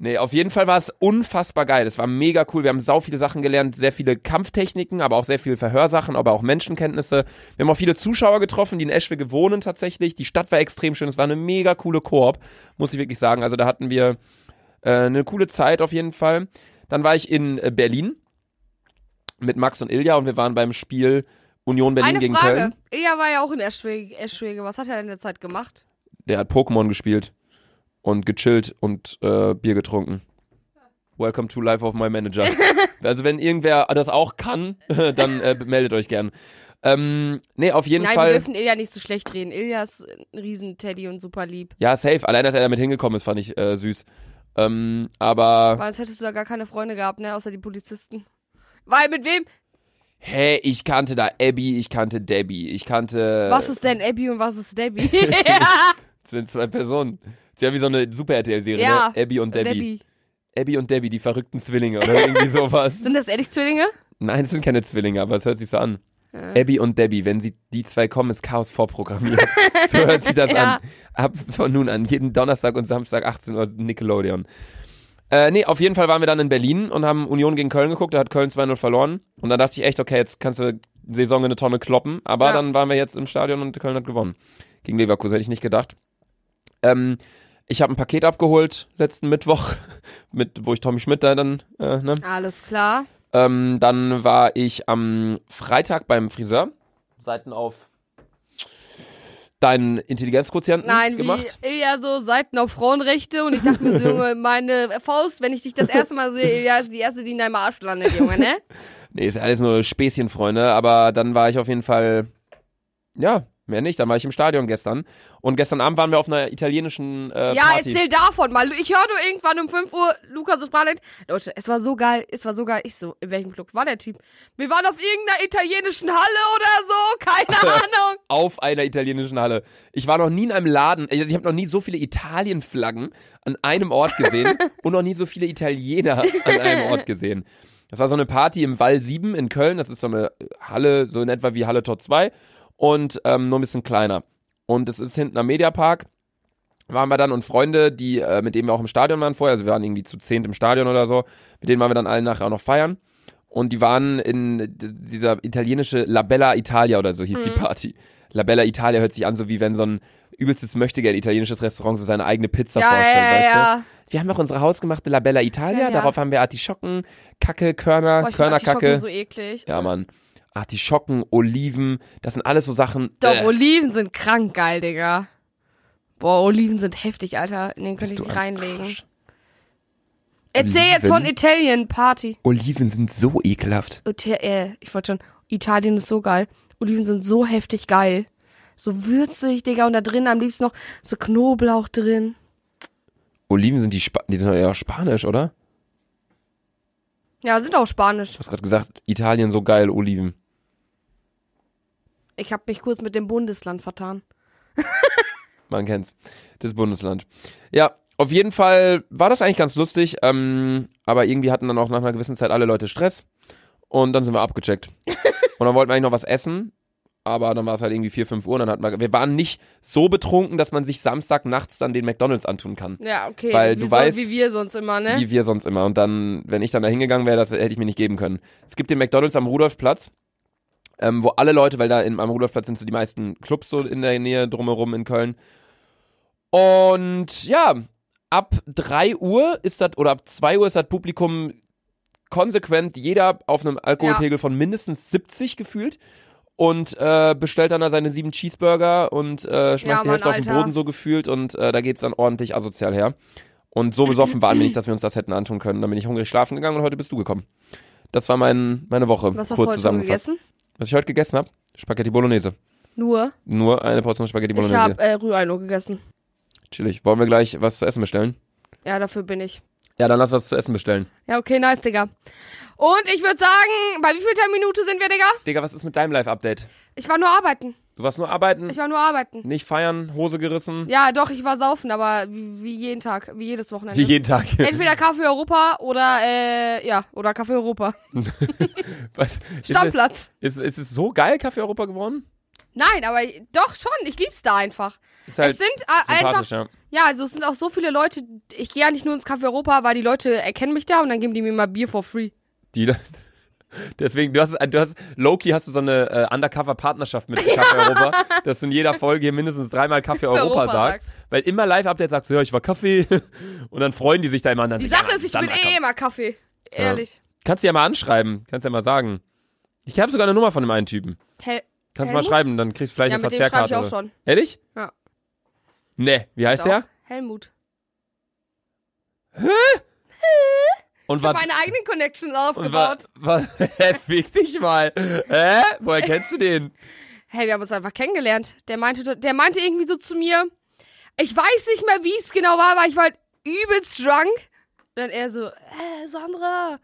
S1: Nee, auf jeden Fall war es unfassbar geil. Es war mega cool. Wir haben sau viele Sachen gelernt, sehr viele Kampftechniken, aber auch sehr viele Verhörsachen, aber auch Menschenkenntnisse. Wir haben auch viele Zuschauer getroffen, die in Eschwege wohnen tatsächlich. Die Stadt war extrem schön. Es war eine mega coole Koop, muss ich wirklich sagen. Also da hatten wir äh, eine coole Zeit auf jeden Fall. Dann war ich in äh, Berlin mit Max und Ilja und wir waren beim Spiel Union Berlin
S2: Eine
S1: gegen
S2: Frage.
S1: Köln.
S2: Er war ja auch in Eschwege. Eschwege. Was hat er in der Zeit gemacht?
S1: Der hat Pokémon gespielt und gechillt und äh, Bier getrunken. Welcome to Life of My Manager. *laughs* also wenn irgendwer das auch kann, *laughs* dann äh, meldet euch gern. Ähm, nee, auf jeden
S2: Nein, wir
S1: Fall.
S2: dürfen Ilja nicht so schlecht reden. Ilja ist ein Riesen-Teddy und super lieb.
S1: Ja, safe. Allein, dass er damit hingekommen ist, fand ich äh, süß. Ähm, aber,
S2: Weil sonst hättest du da gar keine Freunde gehabt, ne? Außer die Polizisten. Weil mit wem?
S1: hä, ich kannte da Abby, ich kannte Debbie, ich kannte.
S2: Was ist denn Abby und was ist Debbie?
S1: Das *laughs* sind zwei Personen. Sie haben wie so eine Super-RTL-Serie,
S2: Ja,
S1: ne? Abby und Debbie.
S2: Debbie.
S1: Abby und Debbie, die verrückten Zwillinge oder irgendwie *laughs* sowas.
S2: Sind das ehrlich Zwillinge?
S1: Nein, es sind keine Zwillinge, aber es hört sich so an. Abby und Debbie, wenn sie die zwei kommen, ist Chaos vorprogrammiert. *laughs* so hört sich das
S2: Ja.
S1: an. Ab von nun an, jeden Donnerstag und Samstag 18 Uhr Nickelodeon. Äh, nee, auf jeden Fall waren wir dann in Berlin und haben Union gegen Köln geguckt, da hat Köln 2-0 verloren. Und dann dachte ich echt, okay, jetzt kannst du die Saison in eine Tonne kloppen. Aber
S2: Ja.
S1: dann waren wir jetzt im Stadion und Köln hat gewonnen. Gegen Leverkusen hätte ich nicht gedacht. Ähm, ich habe ein Paket abgeholt letzten Mittwoch, *laughs* mit, wo ich Tommy Schmidt da dann, äh, ne?
S2: Alles klar.
S1: Ähm, dann war ich am Freitag beim Friseur. Seiten auf deinen Intelligenzquotienten
S2: Nein,
S1: gemacht.
S2: wie Ilja so Seiten auf Frauenrechte und ich dachte mir so, *laughs* Junge, meine Faust, wenn ich dich das erste Mal sehe, Ilja ist die erste, die in deinem Arsch landet, Junge, ne? *laughs*
S1: Nee, ist alles nur Späßchen, Freunde. Aber dann war ich auf jeden Fall, ja, mehr nicht. Dann war ich im Stadion gestern. Und gestern Abend waren wir auf einer italienischen äh,
S2: Ja,
S1: Party.
S2: erzähl davon mal. Ich höre nur irgendwann um 5 Uhr Lukas und Sprachnachricht. Leute, es war so geil, es war so geil. Ich so, in welchem Club war der Typ? Wir waren auf irgendeiner italienischen Halle oder so, keine *laughs* Ahnung.
S1: auf einer italienischen Halle. Ich war noch nie in einem Laden, ich habe noch nie so viele Italienflaggen an einem Ort gesehen *laughs* und noch nie so viele Italiener an einem Ort gesehen. Das war so eine Party im Wall 7 in Köln, das ist so eine Halle, so in etwa wie Halle Tor 2 und ähm, nur ein bisschen kleiner. Und es ist hinten am Mediapark, waren wir dann und Freunde, die, äh, mit denen wir auch im Stadion waren vorher, also wir waren irgendwie zu zehnt im Stadion oder so, mit denen waren wir dann alle nachher auch noch feiern. Und die waren in dieser italienische La Bella Italia oder so hieß die Party. La Bella Italia hört sich an, so wie wenn so ein übelstes Möchtegern italienisches Restaurant so seine eigene Pizza
S2: Ja,
S1: vorstellt,
S2: ja, ja,
S1: weißt
S2: ja.
S1: du? Wir haben auch unsere hausgemachte La Bella Italia, darauf haben wir Artischocken, Kacke, Körner,
S2: Boah,
S1: Körnerkacke.
S2: So eklig.
S1: ja, Mann. Artischocken, Oliven, das sind alles so Sachen.
S2: Doch,
S1: äh,
S2: Oliven sind krank geil, Digga. Boah, Oliven sind heftig, Alter. In den könnte ich mich
S1: ein
S2: reinlegen.
S1: Arsch.
S2: Erzähl jetzt von
S1: Oliven?
S2: Italien Party.
S1: Oliven sind so ekelhaft.
S2: Äh, ich wollte schon, Italien ist so geil. Oliven sind so heftig geil. So würzig, Digga. Und da drin am liebsten noch so Knoblauch drin.
S1: Oliven sind die, Spa die sind ja spanisch, oder?
S2: Ja, sind auch spanisch.
S1: Du hast gerade gesagt, Italien so geil, Oliven.
S2: Ich habe mich kurz mit dem Bundesland vertan. *laughs*
S1: Man kennt's. Das Bundesland. Ja, auf jeden Fall war das eigentlich ganz lustig, ähm, aber irgendwie hatten dann auch nach einer gewissen Zeit alle Leute Stress und dann sind wir abgecheckt. *laughs* und dann wollten wir eigentlich noch was essen, aber dann war es halt irgendwie 4, 5 Uhr und dann hatten wir, wir waren nicht so betrunken, dass man sich Samstag nachts dann den McDonalds antun kann.
S2: Ja, okay.
S1: Weil
S2: wie
S1: du
S2: so,
S1: weißt,
S2: wie wir sonst immer, ne?
S1: Wie wir sonst immer. Und dann, wenn ich dann da hingegangen wäre, das hätte ich mir nicht geben können. Es gibt den McDonalds am Rudolfplatz, ähm, wo alle Leute, weil da in, am Rudolfplatz sind so die meisten Clubs so in der Nähe drumherum in Köln. Und ja, ab 3 Uhr ist das, oder ab 2 Uhr ist das Publikum konsequent jeder auf einem Alkoholpegel von mindestens 70 gefühlt und äh, bestellt dann da seine sieben Cheeseburger und äh, schmeißt
S2: Ja,
S1: die Hälfte auf den
S2: Alter.
S1: Boden so gefühlt und äh, da geht's dann ordentlich asozial her. Und so besoffen waren wir nicht, dass wir uns das hätten antun können. Dann bin ich hungrig schlafen gegangen und heute bist du gekommen. Das war mein, meine Woche,
S2: Was hast du heute
S1: zusammengefasst.
S2: gegessen?
S1: Was ich heute gegessen habe? Spaghetti Bolognese.
S2: Nur.
S1: Nur eine Portion Spaghetti
S2: Ich
S1: Bolognese.
S2: habe äh, Rührei nur gegessen.
S1: Chillig. Wollen wir gleich was zu essen bestellen?
S2: Ja, dafür bin ich.
S1: Ja, dann lass was zu essen bestellen.
S2: Ja, okay, nice, Digga. Und ich würde sagen, bei wie viel Minute sind wir, Digga?
S1: Digga, was ist mit deinem Live-Update?
S2: Ich war nur arbeiten.
S1: Du warst nur arbeiten,
S2: Ich war nur arbeiten.
S1: nicht feiern, Hose gerissen.
S2: Ja, doch, ich war saufen, aber wie, jeden Tag, wie jedes Wochenende.
S1: Wie jeden Tag. *laughs*
S2: Entweder Kaffee Europa oder, äh, ja, oder Kaffee Europa. *laughs*
S1: Was? Ist,
S2: Stammplatz.
S1: ist, ist es so geil, Kaffee Europa geworden?
S2: Nein, aber doch schon, ich lieb's da einfach.
S1: Ist halt
S2: es sind äh, einfach,
S1: ja.
S2: ja, also es sind auch so viele Leute, ich gehe ja nicht nur ins Café Europa, weil die Leute erkennen mich da und dann geben die mir mal Bier for free.
S1: Die, *laughs* deswegen, du hast, du hast, Loki hast du so eine äh, Undercover-Partnerschaft mit Kaffee Europa, *laughs* dass du in jeder Folge hier mindestens dreimal Kaffee Europa,
S2: Europa
S1: sagst.
S2: sagst.
S1: Weil immer Live-Update sagst du, ja, ich war Kaffee. *laughs* Und dann freuen die sich da immer an.
S2: Die
S1: ja,
S2: Sache ist, ich bin eh immer Kaffee. Ehrlich.
S1: Kannst du ja mal anschreiben. Kannst ja mal sagen. Ich habe sogar eine Nummer von dem einen Typen.
S2: Hel
S1: Kannst du
S2: Helmut?
S1: mal schreiben, dann kriegst du vielleicht
S2: Ja,
S1: eine
S2: dem schreibe ich
S1: Verzehrkarte.
S2: auch schon.
S1: Ehrlich?
S2: Ja.
S1: Ne, wie heißt
S2: Doch.
S1: der?
S2: Helmut.
S1: Und
S2: Ich habe meine eigenen Connections aufgebaut. *laughs*
S1: was? was fick dich mal. Hä? Woher kennst du den?
S2: Hey, wir haben uns einfach kennengelernt. Der meinte, der meinte irgendwie so zu mir, ich weiß nicht mehr, wie es genau war, aber ich war halt übelst drunk. Und dann er so, äh, Sandra.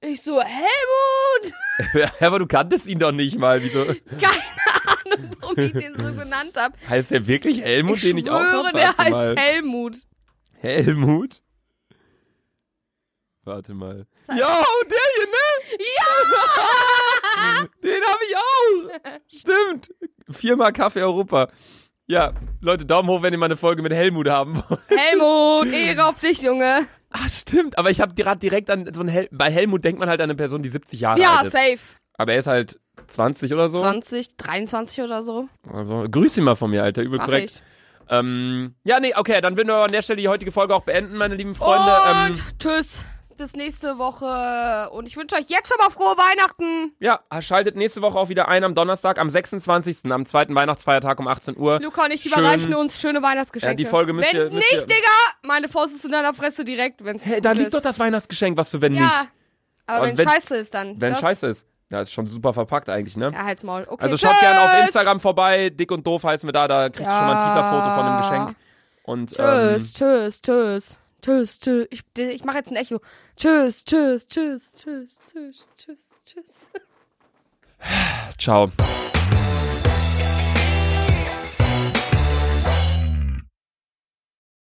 S2: Ich so, Helmut! *laughs*
S1: Aber du kanntest ihn doch nicht mal. Wieso? *laughs*
S2: Keine Ahnung, warum ich den so genannt habe.
S1: Heißt der wirklich Helmut,
S2: Ich
S1: den ich auch
S2: schwöre,
S1: hab?
S2: der heißt
S1: mal.
S2: Helmut.
S1: Helmut? Warte mal. Ja, der hier, ne? Ja! *laughs* Den habe ich auch. Stimmt. Viermal Kaffee Europa. Ja, Leute, Daumen hoch, wenn ihr mal eine Folge mit Helmut haben wollt.
S2: Helmut, *laughs* Ehre auf dich, Junge.
S1: Ah, stimmt. Aber ich habe gerade direkt an so ein Hel bei Helmut denkt man halt an eine Person, die 70 Jahre
S2: Ja,
S1: alt ist.
S2: safe.
S1: Aber er ist halt 20 oder so.
S2: 20, 23 oder so.
S1: Also grüß ihn mal von mir, Alter. Übel
S2: Mach
S1: korrekt.
S2: ich.
S1: Ähm, ja, nee, okay, dann würden wir an der Stelle die heutige Folge auch beenden, meine lieben Freunde.
S2: Und
S1: Ähm,
S2: tschüss. Bis nächste Woche. Und ich wünsche euch jetzt schon mal frohe Weihnachten.
S1: ja, schaltet nächste Woche auch wieder ein am Donnerstag, am 26., am zweiten Weihnachtsfeiertag um 18 Uhr.
S2: Luca und ich
S1: Schön.
S2: überreichen uns schöne Weihnachtsgeschenke.
S1: Ja, die Folge müsst
S2: Wenn
S1: ihr- müsst
S2: nicht,
S1: ihr-
S2: Digga, meine Faust ist in deiner Fresse direkt, wenn's
S1: Hey,
S2: gut
S1: da liegt
S2: ist.
S1: doch das Weihnachtsgeschenk, was für wenn
S2: Ja,
S1: nicht.
S2: aber
S1: Aber
S2: wenn scheiße ist dann.
S1: Wenn scheiße ist. Ja, ist schon super verpackt eigentlich, ne?
S2: Ja, halt's Maul. Okay,
S1: also schaut gerne auf Instagram vorbei, dick und doof heißen wir da, da kriegt ihr schon mal ein
S2: Ja.
S1: Teaserfoto von dem Geschenk. Und
S2: Tschüss, tschüss, tschüss. Tschüss, tschüss. Ich, ich mach jetzt ein Echo. Tschüss, tschüss, tschüss, tschüss, tschüss, tschüss, tschüss.
S1: ciao.